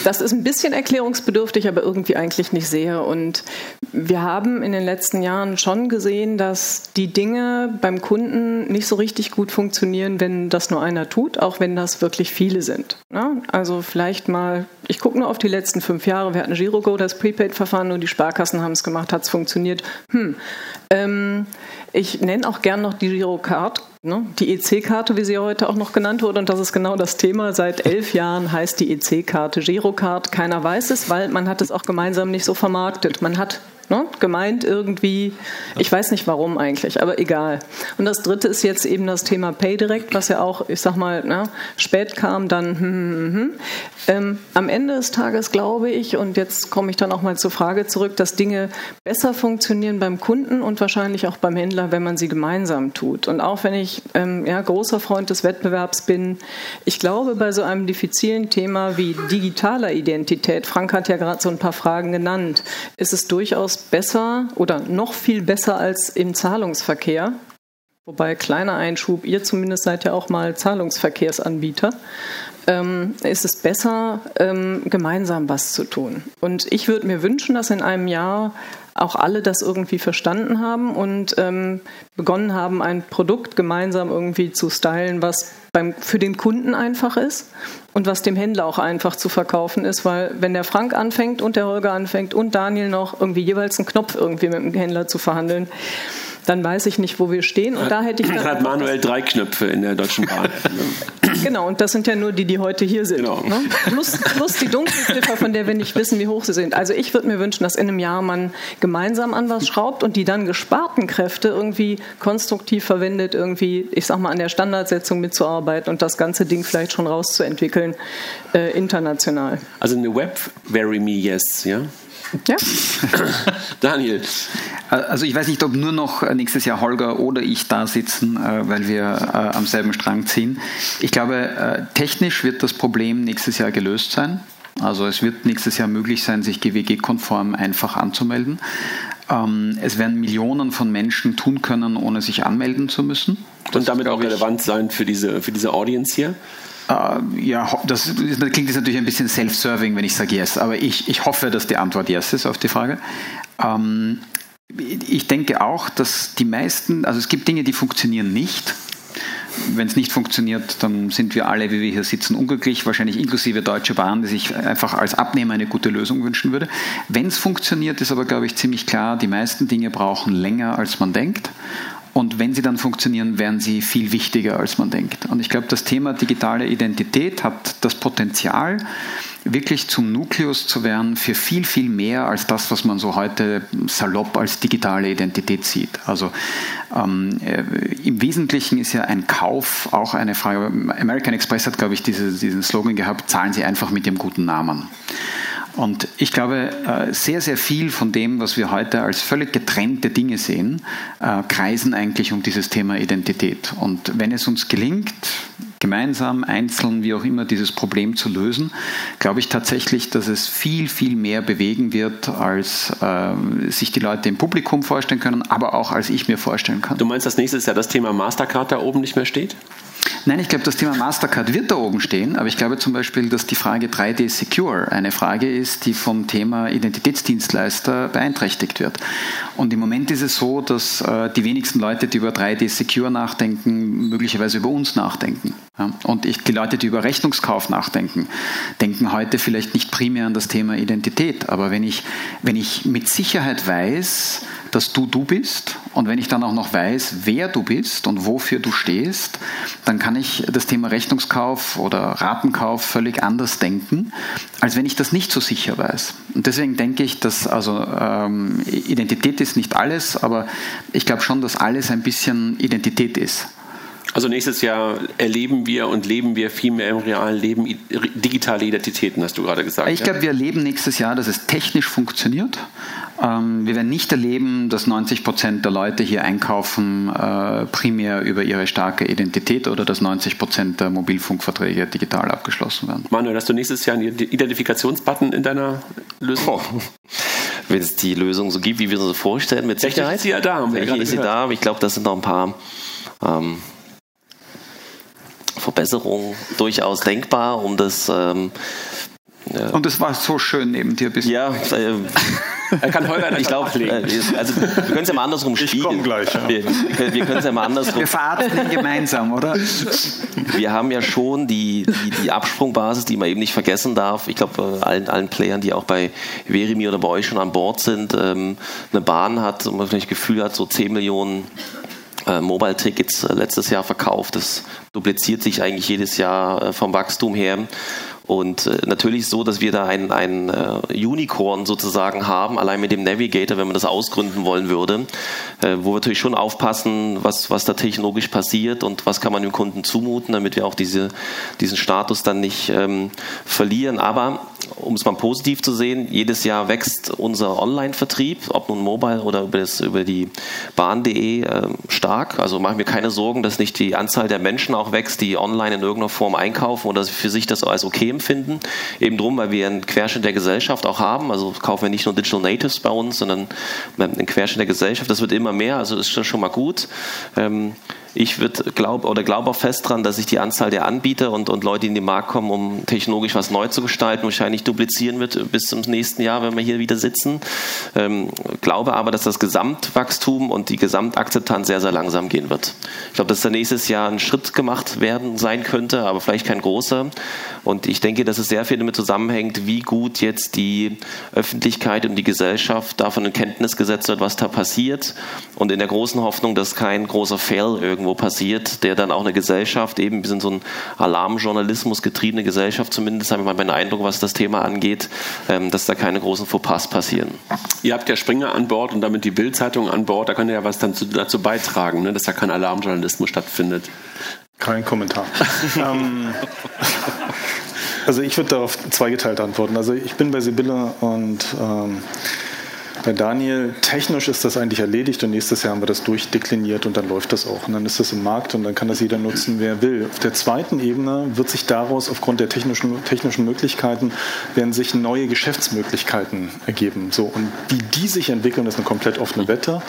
das ist ein bisschen erklärungsbedürftig, aber irgendwie eigentlich nicht sehr. Und wir haben in den letzten Jahren schon gesehen, dass die Dinge beim Kunden nicht so richtig gut funktionieren, wenn das nur einer tut, auch wenn das wirklich viele sind. Also vielleicht mal, ich gucke nur auf die letzten fünf Jahre. Wir hatten GiroGo, das Prepaid-Verfahren, nur die Sparkassen haben es gemacht, hat es funktioniert. Hm. Ähm, ich nenne auch gern noch die Girocard, ne? die EC-Karte, wie sie heute auch noch genannt wurde. Und das ist genau das Thema. Seit elf Jahren heißt die EC-Karte Girocard. Keiner weiß es, weil man hat es auch gemeinsam nicht so vermarktet. Man hat Ne? Gemeint irgendwie, ich weiß nicht warum eigentlich, aber egal. Und das dritte ist jetzt eben das Thema PayDirect, was ja auch, ich sag mal, ne, spät kam, dann hm, hm, hm. Ähm, am Ende des Tages glaube ich, und jetzt komme ich dann auch mal zur Frage zurück, dass Dinge besser funktionieren beim Kunden und wahrscheinlich auch beim Händler, wenn man sie gemeinsam tut. Und auch wenn ich ähm, ja, großer Freund des Wettbewerbs bin, ich glaube, bei so einem diffizilen Thema wie digitaler Identität, Frank hat ja gerade so ein paar Fragen genannt, ist es durchaus besser oder noch viel besser als im Zahlungsverkehr. Wobei kleiner Einschub, ihr zumindest seid ja auch mal Zahlungsverkehrsanbieter. Ähm, ist es besser, ähm, gemeinsam was zu tun. Und ich würde mir wünschen, dass in einem Jahr auch alle das irgendwie verstanden haben und ähm, begonnen haben, ein Produkt gemeinsam irgendwie zu stylen, was beim, für den Kunden einfach ist und was dem Händler auch einfach zu verkaufen ist, weil wenn der Frank anfängt und der Holger anfängt und Daniel noch irgendwie jeweils einen Knopf irgendwie mit dem Händler zu verhandeln, dann weiß ich nicht, wo wir stehen. Und da hätte ich dann hat manuell drei Knöpfe in der Deutschen Bahn. genau, und das sind ja nur die, die heute hier sind. Genau. Ne? Plus, plus die Dunkelziffer, von der wir nicht wissen, wie hoch sie sind. Also ich würde mir wünschen, dass in einem Jahr man gemeinsam an was schraubt und die dann gesparten Kräfte irgendwie konstruktiv verwendet, irgendwie, ich sag mal, an der Standardsetzung mitzuarbeiten und das ganze Ding vielleicht schon rauszuentwickeln, äh, international. Also eine Web Very Me Yes, ja? Ja. Daniel. Also ich weiß nicht, ob nur noch nächstes Jahr Holger oder ich da sitzen, äh, weil wir äh, am selben Strang ziehen. Ich glaube, äh, technisch wird das Problem nächstes Jahr gelöst sein. Also es wird nächstes Jahr möglich sein, sich GWG-konform einfach anzumelden. Ähm, es werden Millionen von Menschen tun können, ohne sich anmelden zu müssen. Das Und damit auch relevant sein für diese, für diese Audience hier? Äh, ja, das, das, klingt jetzt natürlich ein bisschen self-serving, wenn ich sage yes, aber ich, ich hoffe, dass die Antwort yes ist auf die Frage. Ähm, ich denke auch, dass die meisten, also es gibt Dinge, die funktionieren nicht. Wenn es nicht funktioniert, dann sind wir alle, wie wir hier sitzen, unglücklich, wahrscheinlich inklusive Deutsche Bahn, die sich einfach als Abnehmer eine gute Lösung wünschen würde. Wenn es funktioniert, ist aber, glaube ich, ziemlich klar, die meisten Dinge brauchen länger, als man denkt. Und wenn sie dann funktionieren, werden sie viel wichtiger, als man denkt. Und ich glaube, das Thema digitale Identität hat das Potenzial, wirklich zum Nukleus zu werden für viel, viel mehr als das, was man so heute salopp als digitale Identität sieht. Also ähm, äh, im Wesentlichen ist ja ein Kauf auch eine Frage. American Express hat, glaube ich, diese, diesen Slogan gehabt, zahlen Sie einfach mit Ihrem guten Namen. Und ich glaube, äh, sehr, sehr viel von dem, was wir heute als völlig getrennte Dinge sehen, äh, kreisen eigentlich um dieses Thema Identität. Und wenn es uns gelingt, gemeinsam, einzeln, wie auch immer, dieses Problem zu lösen, glaube ich tatsächlich, dass es viel, viel mehr bewegen wird, als äh, sich die Leute im Publikum vorstellen können, aber auch als ich mir vorstellen kann. Du meinst, dass nächstes Jahr das Thema Mastercard da oben nicht mehr steht? Nein, ich glaube, das Thema Mastercard wird da oben stehen, aber ich glaube zum Beispiel, dass die Frage 3D Secure eine Frage ist, die vom Thema Identitätsdienstleister beeinträchtigt wird. Und im Moment ist es so, dass äh, die wenigsten Leute, die über 3D Secure nachdenken, möglicherweise über uns nachdenken. Und ich, die Leute, die über Rechnungskauf nachdenken, denken heute vielleicht nicht primär an das Thema Identität. Aber wenn ich, wenn ich mit Sicherheit weiß, dass du du bist und wenn ich dann auch noch weiß, wer du bist und wofür du stehst, dann kann ich das Thema Rechnungskauf oder Ratenkauf völlig anders denken, als wenn ich das nicht so sicher weiß. Und deswegen denke ich, dass also ähm, Identität ist nicht alles, aber ich glaube schon, dass alles ein bisschen Identität ist. Also nächstes Jahr erleben wir und leben wir viel mehr im realen Leben digitale Identitäten, hast du gerade gesagt. Ich glaube, wir erleben nächstes Jahr, dass es technisch funktioniert. Ähm, wir werden nicht erleben, dass 90 Prozent der Leute hier einkaufen äh, primär über ihre starke Identität oder dass 90 Prozent der Mobilfunkverträge digital abgeschlossen werden. Manuel, hast du nächstes Jahr einen Identifikationsbutton in deiner Lösung? Oh. Wenn es die Lösung so gibt, wie wir uns vorstellen, mit Sicherheit. Ist sie ja da, haben wir ist sie da. Ich glaube, das sind noch ein paar ähm, Verbesserungen durchaus denkbar, um das. Ähm, ja. Und es war so schön neben dir bis. Ja, äh, er kann Holger Ich glaube, äh, also wir können es ja mal andersrum spielen. Ich komme gleich. Ja. Wir, wir können es ja mal andersrum. Wir verarzten gemeinsam, oder? Wir haben ja schon die, die, die, Absprungbasis, die man eben nicht vergessen darf. Ich glaube, äh, allen, allen Playern, die auch bei Verimi oder bei euch schon an Bord sind, ähm, eine Bahn hat und man vielleicht das Gefühl hat, so 10 Millionen äh, Mobile-Tickets äh, letztes Jahr verkauft. Das dupliziert sich eigentlich jedes Jahr äh, vom Wachstum her. Und äh, natürlich so, dass wir da ein, ein äh, Unicorn sozusagen haben, allein mit dem Navigator, wenn man das ausgründen wollen würde, äh, wo wir natürlich schon aufpassen, was, was da technologisch passiert und was kann man dem Kunden zumuten, damit wir auch diese, diesen Status dann nicht ähm, verlieren. Aber um es mal positiv zu sehen, jedes Jahr wächst unser Online-Vertrieb, ob nun mobile oder über, das, über die Bahn.de äh, stark. Also machen wir keine Sorgen, dass nicht die Anzahl der Menschen auch wächst, die online in irgendeiner Form einkaufen oder für sich das als okay empfinden. Eben drum, weil wir einen Querschnitt der Gesellschaft auch haben. Also kaufen wir nicht nur Digital Natives bei uns, sondern einen Querschnitt der Gesellschaft. Das wird immer mehr, also ist das schon mal gut. Ähm, ich glaube oder glaube auch fest daran, dass sich die Anzahl der Anbieter und, und Leute, die in den Markt kommen, um technologisch was neu zu gestalten, wahrscheinlich duplizieren wird bis zum nächsten Jahr, wenn wir hier wieder sitzen. Ähm, glaube aber, dass das Gesamtwachstum und die Gesamtakzeptanz sehr, sehr langsam gehen wird. Ich glaube, dass da nächstes Jahr ein Schritt gemacht werden sein könnte, aber vielleicht kein großer. Und ich denke, dass es sehr viel damit zusammenhängt, wie gut jetzt die Öffentlichkeit und die Gesellschaft davon in Kenntnis gesetzt wird, was da passiert. Und in der großen Hoffnung, dass kein großer Fail irgendwie irgendwo passiert, der dann auch eine Gesellschaft, eben wir sind so ein Alarmjournalismus getriebene Gesellschaft zumindest, habe ich mal meinen Eindruck, was das Thema angeht, ähm, dass da keine großen Fauxpas passieren. Ihr habt ja Springer an Bord und damit die Bildzeitung an Bord, da könnt ihr ja was dann dazu beitragen, ne, dass da kein Alarmjournalismus stattfindet. Kein Kommentar. ähm, also ich würde darauf zweigeteilt antworten. Also ich bin bei Sibylle und ähm, Bei Daniel, technisch ist das eigentlich erledigt und nächstes Jahr haben wir das durchdekliniert und dann läuft das auch. Und dann ist das im Markt und dann kann das jeder nutzen, wer will. Auf der zweiten Ebene wird sich daraus aufgrund der technischen, technischen Möglichkeiten werden sich neue Geschäftsmöglichkeiten ergeben. So, und wie die sich entwickeln, ist eine komplett offene Wette.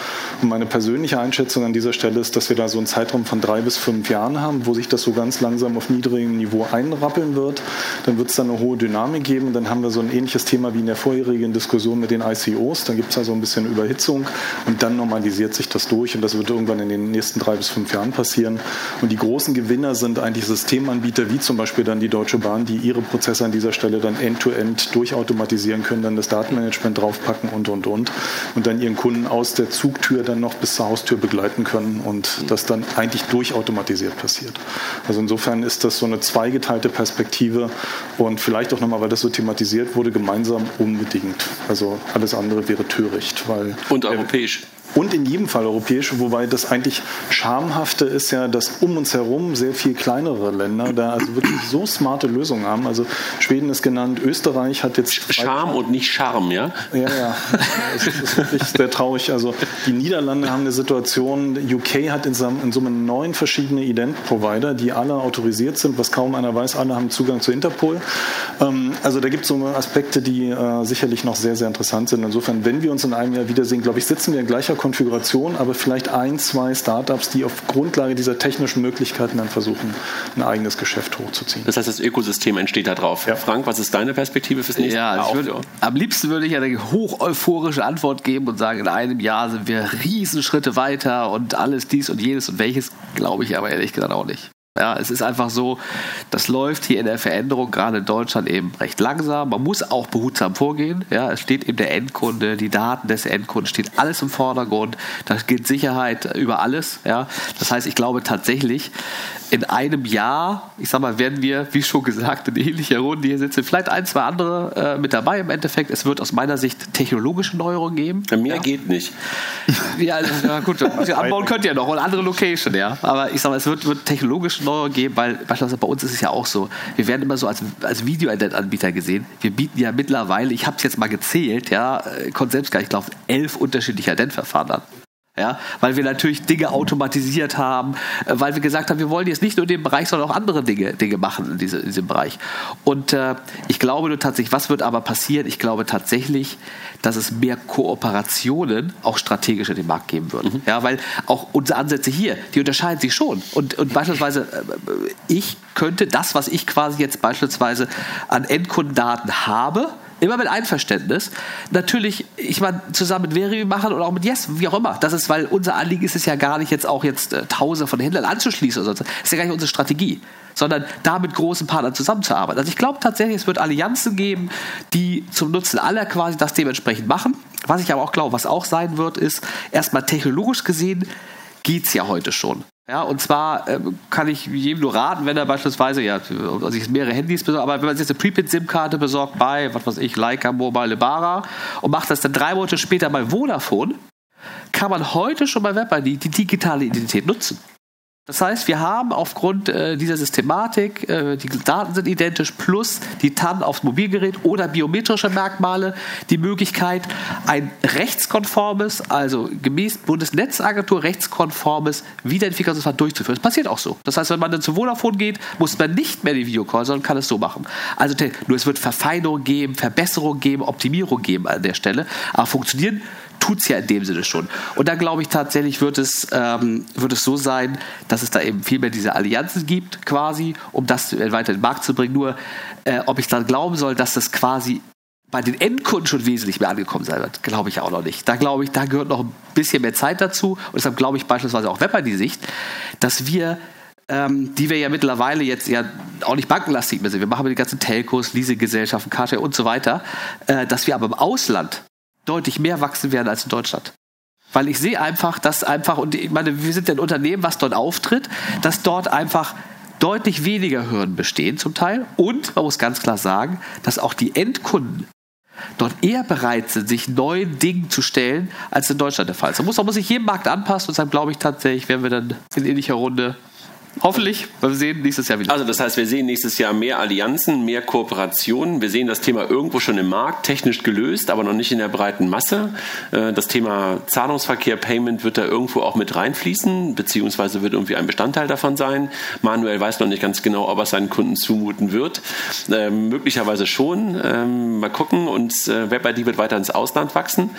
Und meine persönliche Einschätzung an dieser Stelle ist, dass wir da so einen Zeitraum von drei bis fünf Jahren haben, wo sich das so ganz langsam auf niedrigem Niveau einrappeln wird. Dann wird es dann eine hohe Dynamik geben. Dann haben wir so ein ähnliches Thema wie in der vorherigen Diskussion mit den ICOs. Dann gibt es also ein bisschen Überhitzung und dann normalisiert sich das durch und das wird irgendwann in den nächsten drei bis fünf Jahren passieren. Und die großen Gewinner sind eigentlich Systemanbieter wie zum Beispiel dann die Deutsche Bahn, die ihre Prozesse an dieser Stelle dann end-to-end -end durchautomatisieren können, dann das Datenmanagement draufpacken und und und und dann ihren Kunden aus der Zugtür dann noch bis zur Haustür begleiten können und das dann eigentlich durchautomatisiert passiert. Also insofern ist das so eine zweigeteilte Perspektive und vielleicht auch nochmal, weil das so thematisiert wurde, gemeinsam unbedingt. Also alles andere wäre töricht. Weil und europäisch. Und in jedem Fall europäisch, wobei das eigentlich Schamhafte ist ja, dass um uns herum sehr viel kleinere Länder da also wirklich so smarte Lösungen haben. Also Schweden ist genannt, Österreich hat jetzt. Charme und nicht Charme, ja? Ja, ja. Es ist wirklich sehr traurig. Also die Niederlande haben eine Situation, UK hat in Summe neun verschiedene Ident-Provider, die alle autorisiert sind, was kaum einer weiß, alle haben Zugang zu Interpol. Ähm, also da gibt es so Aspekte, die äh, sicherlich noch sehr, sehr interessant sind. Insofern, wenn wir uns in einem Jahr wiedersehen, glaube ich, sitzen wir in gleicher Konfiguration, aber vielleicht ein, zwei Startups, die auf Grundlage dieser technischen Möglichkeiten dann versuchen, ein eigenes Geschäft hochzuziehen. Das heißt, das Ökosystem entsteht da drauf. Ja. Frank, was ist deine Perspektive fürs nächste ja, Jahr? Würde, am liebsten würde ich eine hoch euphorische Antwort geben und sagen, in einem Jahr sind wir Riesenschritte weiter und alles dies und jenes und welches, glaube ich aber ehrlich gesagt auch nicht. Ja, es ist einfach so, das läuft hier in der Veränderung, gerade in Deutschland, eben recht langsam. Man muss auch behutsam vorgehen. Ja, es steht eben der Endkunde, die Daten des Endkunden, steht alles im Vordergrund. Da geht Sicherheit über alles. Ja, das heißt, ich glaube tatsächlich, in einem Jahr, ich sag mal, werden wir, wie schon gesagt, in ähnlicher Runde hier sitzen, vielleicht ein, zwei andere äh, mit dabei im Endeffekt. Es wird aus meiner Sicht technologische Neuerungen geben. Ja, mehr ja. geht nicht. Ja, also, ja gut, anbauen könnt ihr noch und andere Location, ja. Aber ich sag mal, es wird, wird technologische Neuerungen geben, weil beispielsweise bei uns ist es ja auch so, wir werden immer so als, als Video-Anbieter gesehen. Wir bieten ja mittlerweile, ich habe es jetzt mal gezählt, ja, äh, konnte selbst gar nicht glauben, elf unterschiedliche Ident-Verfahren an. Ja, weil wir natürlich Dinge automatisiert haben, äh, weil wir gesagt haben, wir wollen jetzt nicht nur den Bereich, sondern auch andere Dinge, Dinge machen in, diese, in diesem Bereich. Und äh, ich glaube tatsächlich, was wird aber passieren? Ich glaube tatsächlich, dass es mehr Kooperationen auch strategisch in den Markt geben wird. Mhm. Ja, weil auch unsere Ansätze hier, die unterscheiden sich schon. Und, und beispielsweise, äh, ich könnte das, was ich quasi jetzt beispielsweise an Endkundendaten habe, Immer mit Einverständnis. Natürlich, ich meine, zusammen mit Veri machen oder auch mit Yes, wie auch immer. Das ist, weil unser Anliegen ist es ja gar nicht jetzt auch jetzt äh, Tausende von Händlern anzuschließen oder so. Das ist ja gar nicht unsere Strategie sondern da mit großen Partnern zusammenzuarbeiten. Also ich glaube tatsächlich, es wird Allianzen geben, die zum Nutzen aller quasi das dementsprechend machen. Was ich aber auch glaube, was auch sein wird, ist erstmal technologisch gesehen geht es ja heute schon. Ja, und zwar äh, kann ich jedem nur raten, wenn er beispielsweise, ja, also sich mehrere Handys besorgt, aber wenn man sich jetzt eine Prepaid-SIM-Karte besorgt bei, was weiß ich, Leica, Mobile, Lebara und macht das dann drei Monate später bei Vodafone, kann man heute schon bei WebID die digitale Identität nutzen. Das heißt, wir haben aufgrund äh, dieser Systematik, äh, die Daten sind identisch, plus die TAN aufs Mobilgerät oder biometrische Merkmale, die Möglichkeit, ein rechtskonformes, also gemäß Bundesnetzagentur rechtskonformes Wiederidentifikationsverfahren durchzuführen. Das passiert auch so. Das heißt, wenn man dann zu Vodafone geht, muss man nicht mehr die Videocall, sondern kann es so machen. Also nur es wird Verfeinerung geben, Verbesserung geben, Optimierung geben an der Stelle, aber funktionieren tut es ja in dem Sinne schon. Und da glaube ich tatsächlich wird es, ähm, wird es so sein, dass es da eben viel mehr diese Allianzen gibt, quasi, um das weiter in den Markt zu bringen. Nur, äh, ob ich dann glauben soll, dass das quasi bei den Endkunden schon wesentlich mehr angekommen sein wird, glaube ich auch noch nicht. Da glaube ich, da gehört noch ein bisschen mehr Zeit dazu. Und deshalb glaube ich beispielsweise auch Web die Sicht, dass wir ähm, die wir ja mittlerweile jetzt ja auch nicht bankenlastig mehr sind. Wir machen den ganzen Telcos, Leasinggesellschaften, KT und so weiter, äh, dass wir aber im Ausland deutlich mehr wachsen werden als in Deutschland. Weil ich sehe einfach, dass einfach, und ich meine, wir sind ja ein Unternehmen, was dort auftritt, dass dort einfach deutlich weniger Hürden bestehen zum Teil. Und man muss ganz klar sagen, dass auch die Endkunden dort eher bereit sind, sich neuen Dingen zu stellen, als in Deutschland der Fall ist. Man muss, man muss sich jedem Markt anpassen und deshalb glaube ich tatsächlich, werden wir dann in ähnlicher Runde Hoffentlich. Wir sehen nächstes Jahr wieder. Also das heißt, wir sehen nächstes Jahr mehr Allianzen, mehr Kooperationen. Wir sehen das Thema irgendwo schon im Markt, technisch gelöst, aber noch nicht in der breiten Masse. Äh, das Thema Zahlungsverkehr, Payment wird da irgendwo auch mit reinfließen, beziehungsweise wird irgendwie ein Bestandteil davon sein. Manuel weiß noch nicht ganz genau, ob er seinen Kunden zumuten wird. Ähm, möglicherweise schon. Ähm, mal gucken. Und äh, WebID wird weiter ins Ausland wachsen.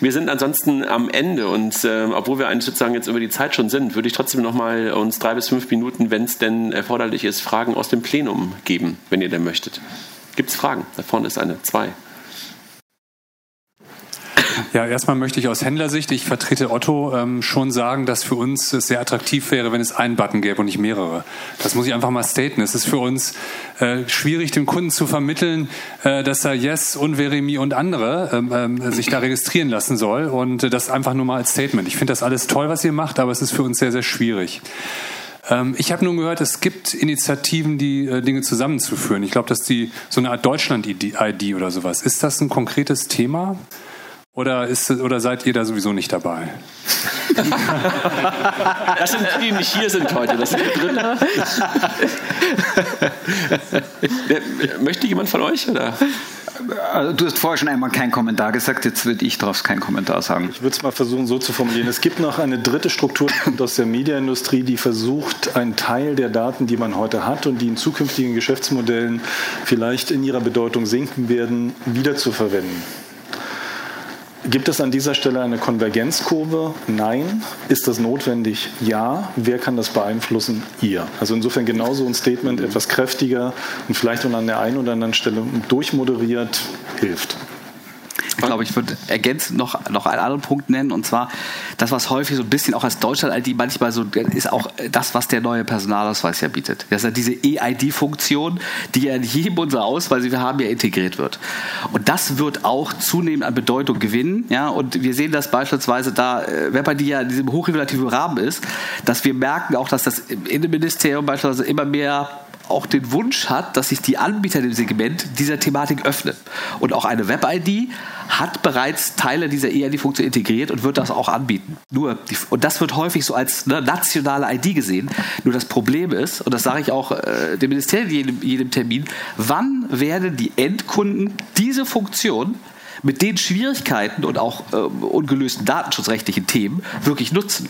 Wir sind ansonsten am Ende und äh, obwohl wir eigentlich sozusagen jetzt über die Zeit schon sind, würde ich trotzdem noch mal uns drei bis fünf Minuten Minuten, wenn es denn erforderlich ist, Fragen aus dem Plenum geben, wenn ihr denn möchtet. Gibt es Fragen? Da vorne ist eine. Zwei. Ja, erstmal möchte ich aus Händlersicht, ich vertrete Otto, ähm, schon sagen, dass für uns es sehr attraktiv wäre, wenn es einen Button gäbe und nicht mehrere. Das muss ich einfach mal staten. Es ist für uns äh, schwierig, dem Kunden zu vermitteln, äh, dass er Yes und Veremi und andere ähm, ähm, sich da registrieren lassen soll. Und äh, das einfach nur mal als Statement. Ich finde das alles toll, was ihr macht, aber es ist für uns sehr, sehr schwierig. Ähm, ich habe nun gehört, es gibt Initiativen, die äh, Dinge zusammenzuführen. Ich glaube, dass die so eine Art Deutschland-ID oder sowas. Ist das ein konkretes Thema? Oder, ist, oder seid ihr da sowieso nicht dabei? Das sind die, die nicht hier sind heute. Das sind die drin. Möchte jemand von euch? Oder? Also, du hast vorher schon einmal keinen Kommentar gesagt, jetzt würde ich darauf keinen Kommentar sagen. Ich würde es mal versuchen so zu formulieren. Es gibt noch eine dritte Struktur aus der Mediaindustrie, die versucht, einen Teil der Daten, die man heute hat und die in zukünftigen Geschäftsmodellen vielleicht in ihrer Bedeutung sinken werden, wiederzuverwenden. Gibt es an dieser Stelle eine Konvergenzkurve? Nein. Ist das notwendig? Ja. Wer kann das beeinflussen? Ihr. Also insofern genauso ein Statement etwas kräftiger und vielleicht an der einen oder anderen Stelle durchmoderiert hilft. Ich glaube, ich würde ergänzend noch, noch einen anderen Punkt nennen, und zwar das, was häufig so ein bisschen auch als Deutschland-ID manchmal so ist auch das, was der neue Personalausweis ja bietet. Das ist ja diese EID-Funktion, die ja in jedem unserer Ausweise, wir haben, ja integriert wird. Und das wird auch zunehmend an Bedeutung gewinnen. Ja, und wir sehen das beispielsweise da, äh, wenn man die ja in diesem hochregulativen Rahmen ist, dass wir merken auch, dass das Innenministerium beispielsweise immer mehr auch den Wunsch hat, dass sich die Anbieter im Segment dieser Thematik öffnen. Und auch eine Web-ID hat bereits Teile dieser EID-Funktion integriert und wird das auch anbieten. Nur, und das wird häufig so als ne, nationale ID gesehen. Nur das Problem ist, und das sage ich auch äh, dem Ministerium in jedem, jedem Termin, wann werden die Endkunden diese Funktion mit den Schwierigkeiten und auch äh, ungelösten datenschutzrechtlichen Themen wirklich nutzen?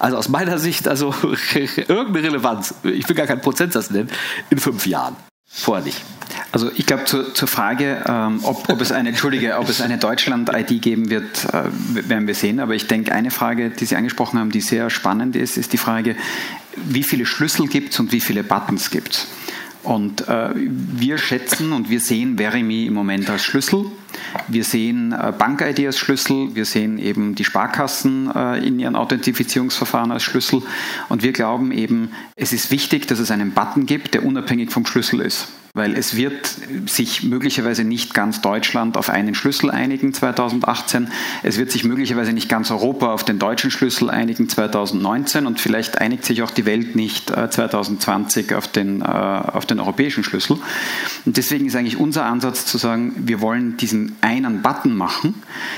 Also aus meiner Sicht, also irgendeine Relevanz, ich will gar keinen Prozentsatz nennen, in fünf Jahren. Vorher nicht. Also ich glaube zur, zur, Frage, ähm, ob, ob, es eine, Entschuldige, ob es eine Deutschland-ID geben wird, äh, werden wir sehen. Aber ich denke, eine Frage, die Sie angesprochen haben, die sehr spannend ist, ist die Frage, wie viele Schlüssel gibt es und wie viele Buttons gibt es? Und äh, wir schätzen und wir sehen Verimi im Moment als Schlüssel. Wir sehen äh, Bank-ID als Schlüssel. Wir sehen eben die Sparkassen äh, in ihren Authentifizierungsverfahren als Schlüssel. Und wir glauben eben, es ist wichtig, dass es einen Button gibt, der unabhängig vom Schlüssel ist. Weil es wird sich möglicherweise nicht ganz Deutschland auf einen Schlüssel einigen 2018. Es wird sich möglicherweise nicht ganz Europa auf den deutschen Schlüssel einigen 2019 und vielleicht einigt sich auch die Welt nicht 2020 äh, auf den, äh, auf den europäischen Schlüssel. Und deswegen ist eigentlich unser Ansatz zu sagen, wir wollen diesen einen Button machen,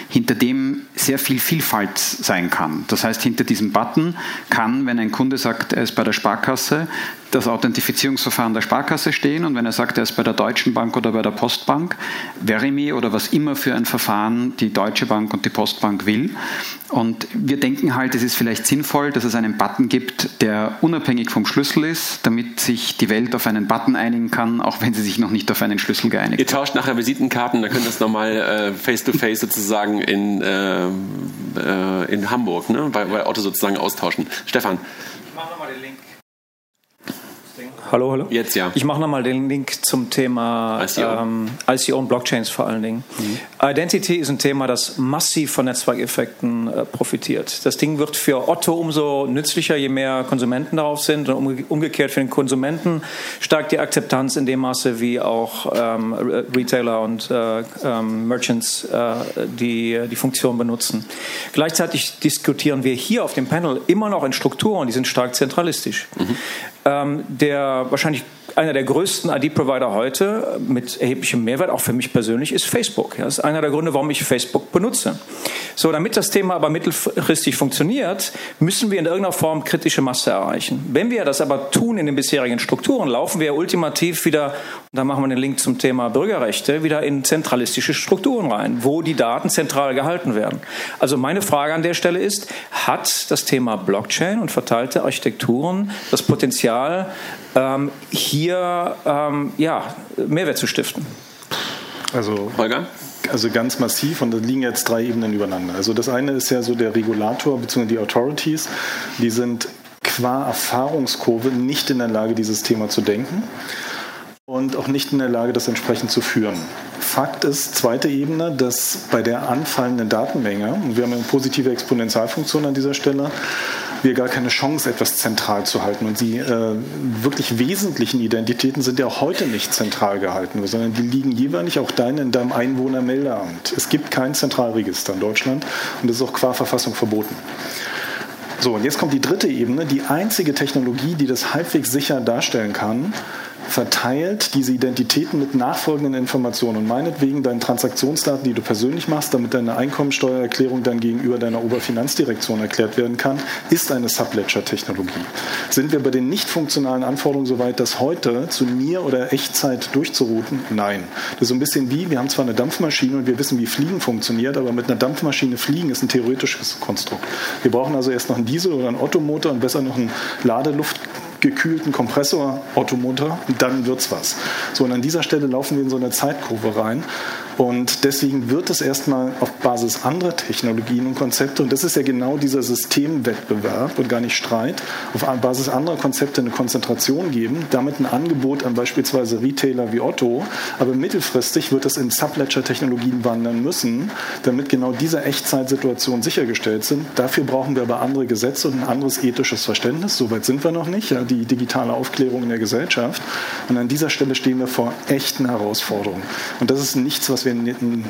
hinter dem sehr viel Vielfalt sein kann. Das heißt, hinter diesem Button kann, wenn ein Kunde sagt, er ist bei der Sparkasse, das Authentifizierungsverfahren der Sparkasse stehen und wenn er sagt, er ist bei der Deutschen Bank oder bei der Postbank, Verimi oder was immer für ein Verfahren die Deutsche Bank und die Postbank will. Und wir denken halt, es ist vielleicht sinnvoll, dass es einen Button gibt, der unabhängig vom Schlüssel ist, damit sich die Welt auf einen Button einigen kann, auch wenn sie sich noch nicht auf einen Schlüssel geeinigt hat. Ihr tauscht nachher Visitenkarten, dann können wir das nochmal äh, face-to-face sozusagen in, äh, äh, in Hamburg, ne? bei, bei Otto sozusagen austauschen. Stefan. Ich mache nochmal den Link. Hallo, hallo. Jetzt ja. Ich mache nochmal den Link zum Thema ICO, ähm, ICO und Blockchains vor allen Dingen. Mhm. Identity ist ein Thema, das massiv von Netzwerkeffekten äh, profitiert. Das Ding wird für Otto umso nützlicher, je mehr Konsumenten darauf sind. Und umge umgekehrt für den Konsumenten steigt die Akzeptanz in dem Maße, wie auch ähm, Retailer und äh, ähm, Merchants äh, die, die Funktion benutzen. Gleichzeitig diskutieren wir hier auf dem Panel immer noch in Strukturen, die sind stark zentralistisch. Mhm. Ähm, der wahrscheinlich einer der größten ID-Provider heute mit erheblichem Mehrwert, auch für mich persönlich, ist Facebook. das ist einer der Gründe, warum ich Facebook benutze. So, damit das Thema aber mittelfristig funktioniert, müssen wir in irgendeiner Form kritische Masse erreichen. Wenn wir das aber tun in den bisherigen Strukturen, laufen wir ultimativ wieder, da machen wir den Link zum Thema Bürgerrechte, wieder in zentralistische Strukturen rein, wo die Daten zentral gehalten werden. Also meine Frage an der Stelle ist, hat das Thema Blockchain und verteilte Architekturen das Potenzial, ähm, hier ähm, ja, Mehrwert zu stiften. Also, Holger? Also ganz massiv und da liegen jetzt drei Ebenen übereinander. Also das eine ist ja so der Regulator bzw. die Authorities, die sind qua Erfahrungskurve nicht in der Lage, dieses Thema zu denken und auch nicht in der Lage, das entsprechend zu führen. Fakt ist, zweite Ebene, dass bei der anfallenden Datenmenge, und wir haben eine positive Exponentialfunktion an dieser Stelle, wir gar keine Chance, etwas zentral zu halten. Und die äh, wirklich wesentlichen Identitäten sind ja auch heute nicht zentral gehalten, sondern die liegen jeweilig auch deine in deinem Einwohnermeldeamt. Es gibt kein Zentralregister in Deutschland und das ist auch qua Verfassung verboten. So, und jetzt kommt die dritte Ebene. Die einzige Technologie, die das halbwegs sicher darstellen kann, verteilt diese Identitäten mit nachfolgenden Informationen und meinetwegen deine Transaktionsdaten, die du persönlich machst, damit deine Einkommensteuererklärung dann gegenüber deiner Oberfinanzdirektion erklärt werden kann, ist eine Subledger-Technologie. Sind wir bei den nicht funktionalen Anforderungen so weit, das heute zu Nier- oder Echtzeit durchzurouten? Nein. Das ist so ein bisschen wie, wir haben zwar eine Dampfmaschine und wir wissen, wie Fliegen funktioniert, aber mit einer Dampfmaschine fliegen ist ein theoretisches Konstrukt. Wir brauchen also erst noch einen Diesel oder einen Ottomotor und besser noch einen Ladeluft gekühlten Kompressor Automotor, dann wird's was. So, und an dieser Stelle laufen wir in so eine Zeitkurve rein. Und deswegen wird es erstmal auf Basis anderer Technologien und Konzepte, und das ist ja genau dieser Systemwettbewerb und gar nicht Streit, auf Basis anderer Konzepte eine Konzentration geben, damit ein Angebot an beispielsweise Retailer wie Otto, aber mittelfristig wird es in Subledger-Technologien wandern müssen, damit genau diese Echtzeitsituationen sichergestellt sind. Dafür brauchen wir aber andere Gesetze und ein anderes ethisches Verständnis. Soweit sind wir noch nicht. Ja, die digitale Aufklärung in der Gesellschaft. Und an dieser Stelle stehen wir vor echten Herausforderungen. Und das ist nichts, was wir in,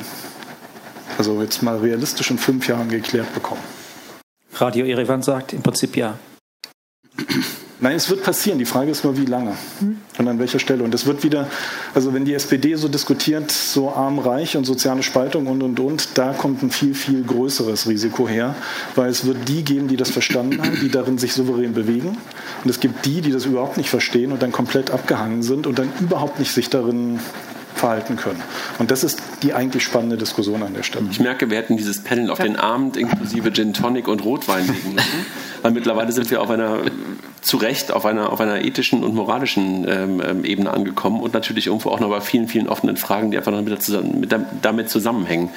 also jetzt mal realistisch in fünf Jahren geklärt bekommen. Radio Erevan sagt im Prinzip ja. Nein, es wird passieren. Die Frage ist nur, wie lange und an welcher Stelle. Und es wird wieder, also wenn die SPD so diskutiert, so arm-reich und soziale Spaltung und, und, und, da kommt ein viel, viel größeres Risiko her, weil es wird die geben, die das verstanden haben, die darin sich souverän bewegen. Und es gibt die, die das überhaupt nicht verstehen und dann komplett abgehangen sind und dann überhaupt nicht sich darin verhalten können. Und das ist die eigentlich spannende Diskussion an der Stelle. Ich merke, wir hätten dieses Panel auf den Abend inklusive Gin Tonic und Rotwein legen müssen, weil mittlerweile sind wir auf einer zu Recht auf einer, auf einer ethischen und moralischen ähm, ähm, Ebene angekommen und natürlich irgendwo auch noch bei vielen, vielen offenen Fragen, die einfach noch mit, mit, damit zusammenhängen.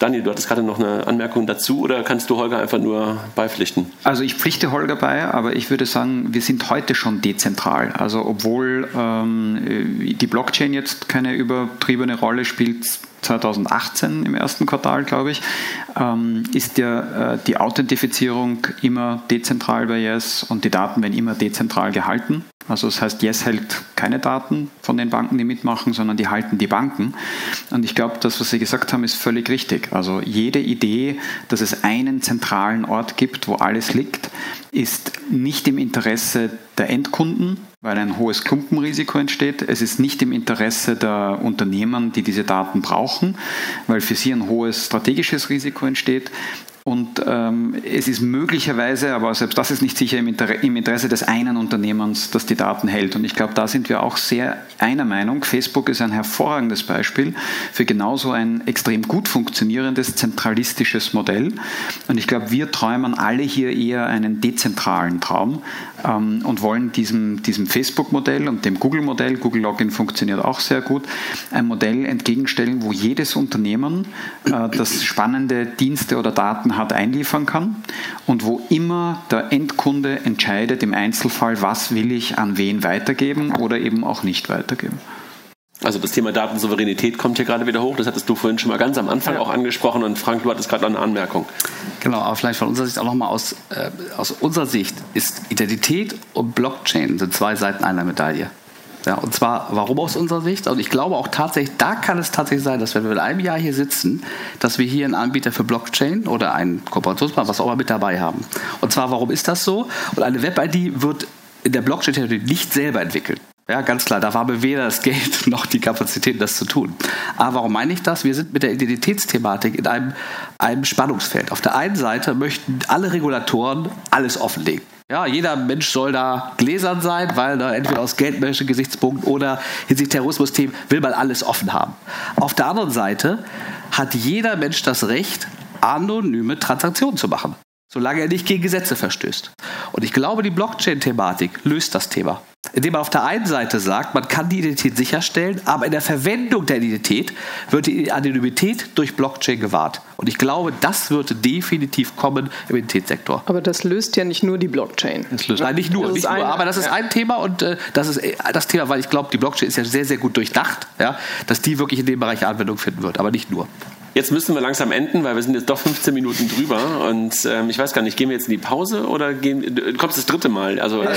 Daniel, du hattest gerade noch eine Anmerkung dazu oder kannst du Holger einfach nur beipflichten? Also ich pflichte Holger bei, aber ich würde sagen, wir sind heute schon dezentral. Also obwohl ähm, die Blockchain jetzt keine übertriebene Rolle spielt, 2018 im ersten Quartal, glaube ich, ähm, ist ja äh, die Authentifizierung immer dezentral bei Yes und die Daten werden immer dezentral gehalten. Also das heißt, Yes hält keine Daten von den Banken, die mitmachen, sondern die halten die Banken. Und ich glaube, das, was Sie gesagt haben, ist völlig richtig. Also jede Idee, dass es einen zentralen Ort gibt, wo alles liegt, ist nicht im Interesse der Endkunden, weil ein hohes Klumpenrisiko entsteht. Es ist nicht im Interesse der Unternehmen, die diese Daten brauchen, weil für sie ein hohes strategisches Risiko entsteht. Und ähm, es ist möglicherweise, aber selbst das ist nicht sicher im, Inter im Interesse des einen Unternehmens, das die Daten hält. Und ich glaube, da sind wir auch sehr einer Meinung. Facebook ist ein hervorragendes Beispiel für genauso ein extrem gut funktionierendes zentralistisches Modell. Und ich glaube, wir träumen alle hier eher einen dezentralen Traum ähm, und wollen diesem, diesem Facebook-Modell und dem Google-Modell, Google Login funktioniert auch sehr gut, ein Modell entgegenstellen, wo jedes Unternehmen äh, das spannende Dienste oder Daten hat einliefern kann und wo immer der Endkunde entscheidet im Einzelfall, was will ich an wen weitergeben oder eben auch nicht weitergeben. Also das Thema Datensouveränität kommt hier gerade wieder hoch. Das hattest du vorhin schon mal ganz am Anfang ja. auch angesprochen. Und Frank, du hattest gerade eine Anmerkung. Genau, aber vielleicht von unserer Sicht auch nochmal aus, äh, aus unserer Sicht ist Identität und Blockchain sind zwei Seiten einer Medaille. Ja, und zwar, warum aus unserer Sicht? Und ich glaube auch tatsächlich, da kann es tatsächlich sein, dass wenn wir in einem Jahr hier sitzen, dass wir hier einen Anbieter für Blockchain oder einen Kooperationspartner, was auch immer mit dabei haben. Und zwar, warum ist das so? Und eine Web-ID wird in der Blockchain-Technologie nicht selber entwickelt. Ja, ganz klar. Da haben wir weder das Geld noch die Kapazität, das zu tun. Aber warum meine ich das? Wir sind mit der Identitätsthematik in einem, einem Spannungsfeld. Auf der einen Seite möchten alle Regulatoren alles offenlegen. Ja, jeder Mensch soll da gläsern sein, weil da entweder aus geldmäßigen Gesichtspunkten oder hinsichtlich Terrorismus-Themen will man alles offen haben. Auf der anderen Seite hat jeder Mensch das Recht, anonyme Transaktionen zu machen, solange er nicht gegen Gesetze verstößt. Und ich glaube, die Blockchain-Thematik löst das Thema indem man auf der einen Seite sagt, man kann die Identität sicherstellen, aber in der Verwendung der Identität wird die Anonymität durch Blockchain gewahrt. Und ich glaube, das wird definitiv kommen im Identitätssektor. Aber das löst ja nicht nur die Blockchain. Das löst, nein, nicht nur, nicht nur aber das ist ja. ein Thema und äh, das ist äh, das Thema, weil ich glaube, die Blockchain ist ja sehr, sehr gut durchdacht, ja, dass die wirklich in dem Bereich Anwendung finden wird, aber nicht nur. Jetzt müssen wir langsam enden, weil wir sind jetzt doch 15 Minuten drüber und ähm, ich weiß gar nicht, gehen wir jetzt in die Pause oder gehen, du kommst das dritte Mal? Also, ja,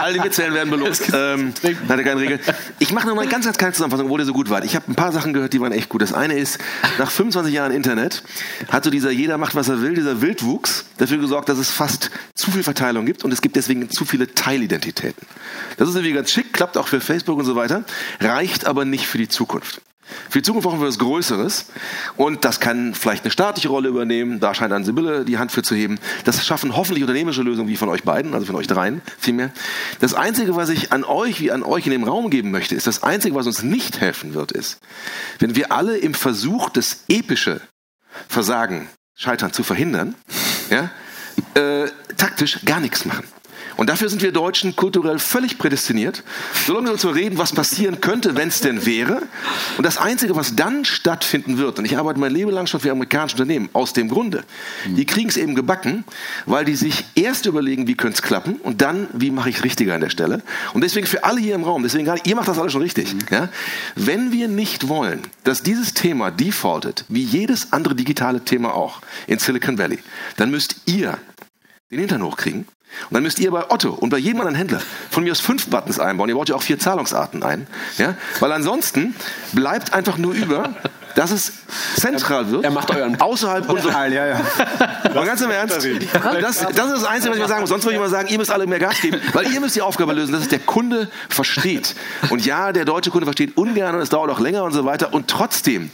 all, die Mitzählen werden belohnt. Ähm, hatte keine Regel. Ich mache noch mal eine ganz, ganz kleine Zusammenfassung, wo ihr so gut wart. Ich habe ein paar Sachen gehört, die waren echt gut. Das eine ist, nach 25 Jahren Internet hat so dieser jeder macht, was er will, dieser Wildwuchs dafür gesorgt, dass es fast zu viel Verteilung gibt und es gibt deswegen zu viele Teilidentitäten. Das ist irgendwie ganz schick, klappt auch für Facebook und so weiter, reicht aber nicht für die Zukunft. Für die Zukunft brauchen wir was Größeres. Und das kann vielleicht eine staatliche Rolle übernehmen. Da scheint dann Sibylle die Hand für zu heben. Das schaffen hoffentlich unternehmerische Lösungen wie von euch beiden, also von euch dreien vielmehr. Das Einzige, was ich an euch, wie an euch in dem Raum geben möchte, ist das Einzige, was uns nicht helfen wird, ist, wenn wir alle im Versuch, das epische Versagen, Scheitern zu verhindern, ja, äh, taktisch gar nichts machen. Und dafür sind wir Deutschen kulturell völlig prädestiniert, solange wir uns mal reden, was passieren könnte, wenn es denn wäre. Und das Einzige, was dann stattfinden wird, und ich arbeite mein Leben lang schon für amerikanische Unternehmen, aus dem Grunde, die kriegen es eben gebacken, weil die sich erst überlegen, wie könnte es klappen und dann, wie mache ich es richtiger an der Stelle. Und deswegen für alle hier im Raum, deswegen gerade, ihr macht das alles schon richtig. Ja? Wenn wir nicht wollen, dass dieses Thema defaultet, wie jedes andere digitale Thema auch in Silicon Valley, dann müsst ihr den Hintern hochkriegen und dann müsst ihr bei Otto und bei jedem anderen Händler von mir aus fünf Buttons einbauen. Ihr baut ja auch vier Zahlungsarten ein. Ja? Weil ansonsten bleibt einfach nur über, dass es zentral wird. Er macht euren außerhalb unserer. Ja, ja. Mal ganz im Ernst. Das, das ist das Einzige, was ich mal sagen muss. Sonst würde ich mal sagen, ihr müsst alle mehr Gas geben, weil ihr müsst die Aufgabe lösen, dass es der Kunde versteht. Und ja, der deutsche Kunde versteht ungern und es dauert auch länger und so weiter. Und trotzdem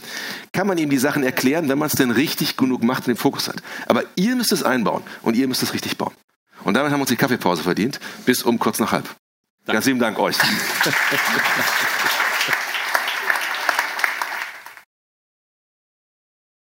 kann man ihm die Sachen erklären, wenn man es denn richtig genug macht und den Fokus hat. Aber ihr müsst es einbauen und ihr müsst es richtig bauen. Und damit haben wir uns die Kaffeepause verdient, bis um kurz nach halb. Danke. Ganz lieben Dank euch.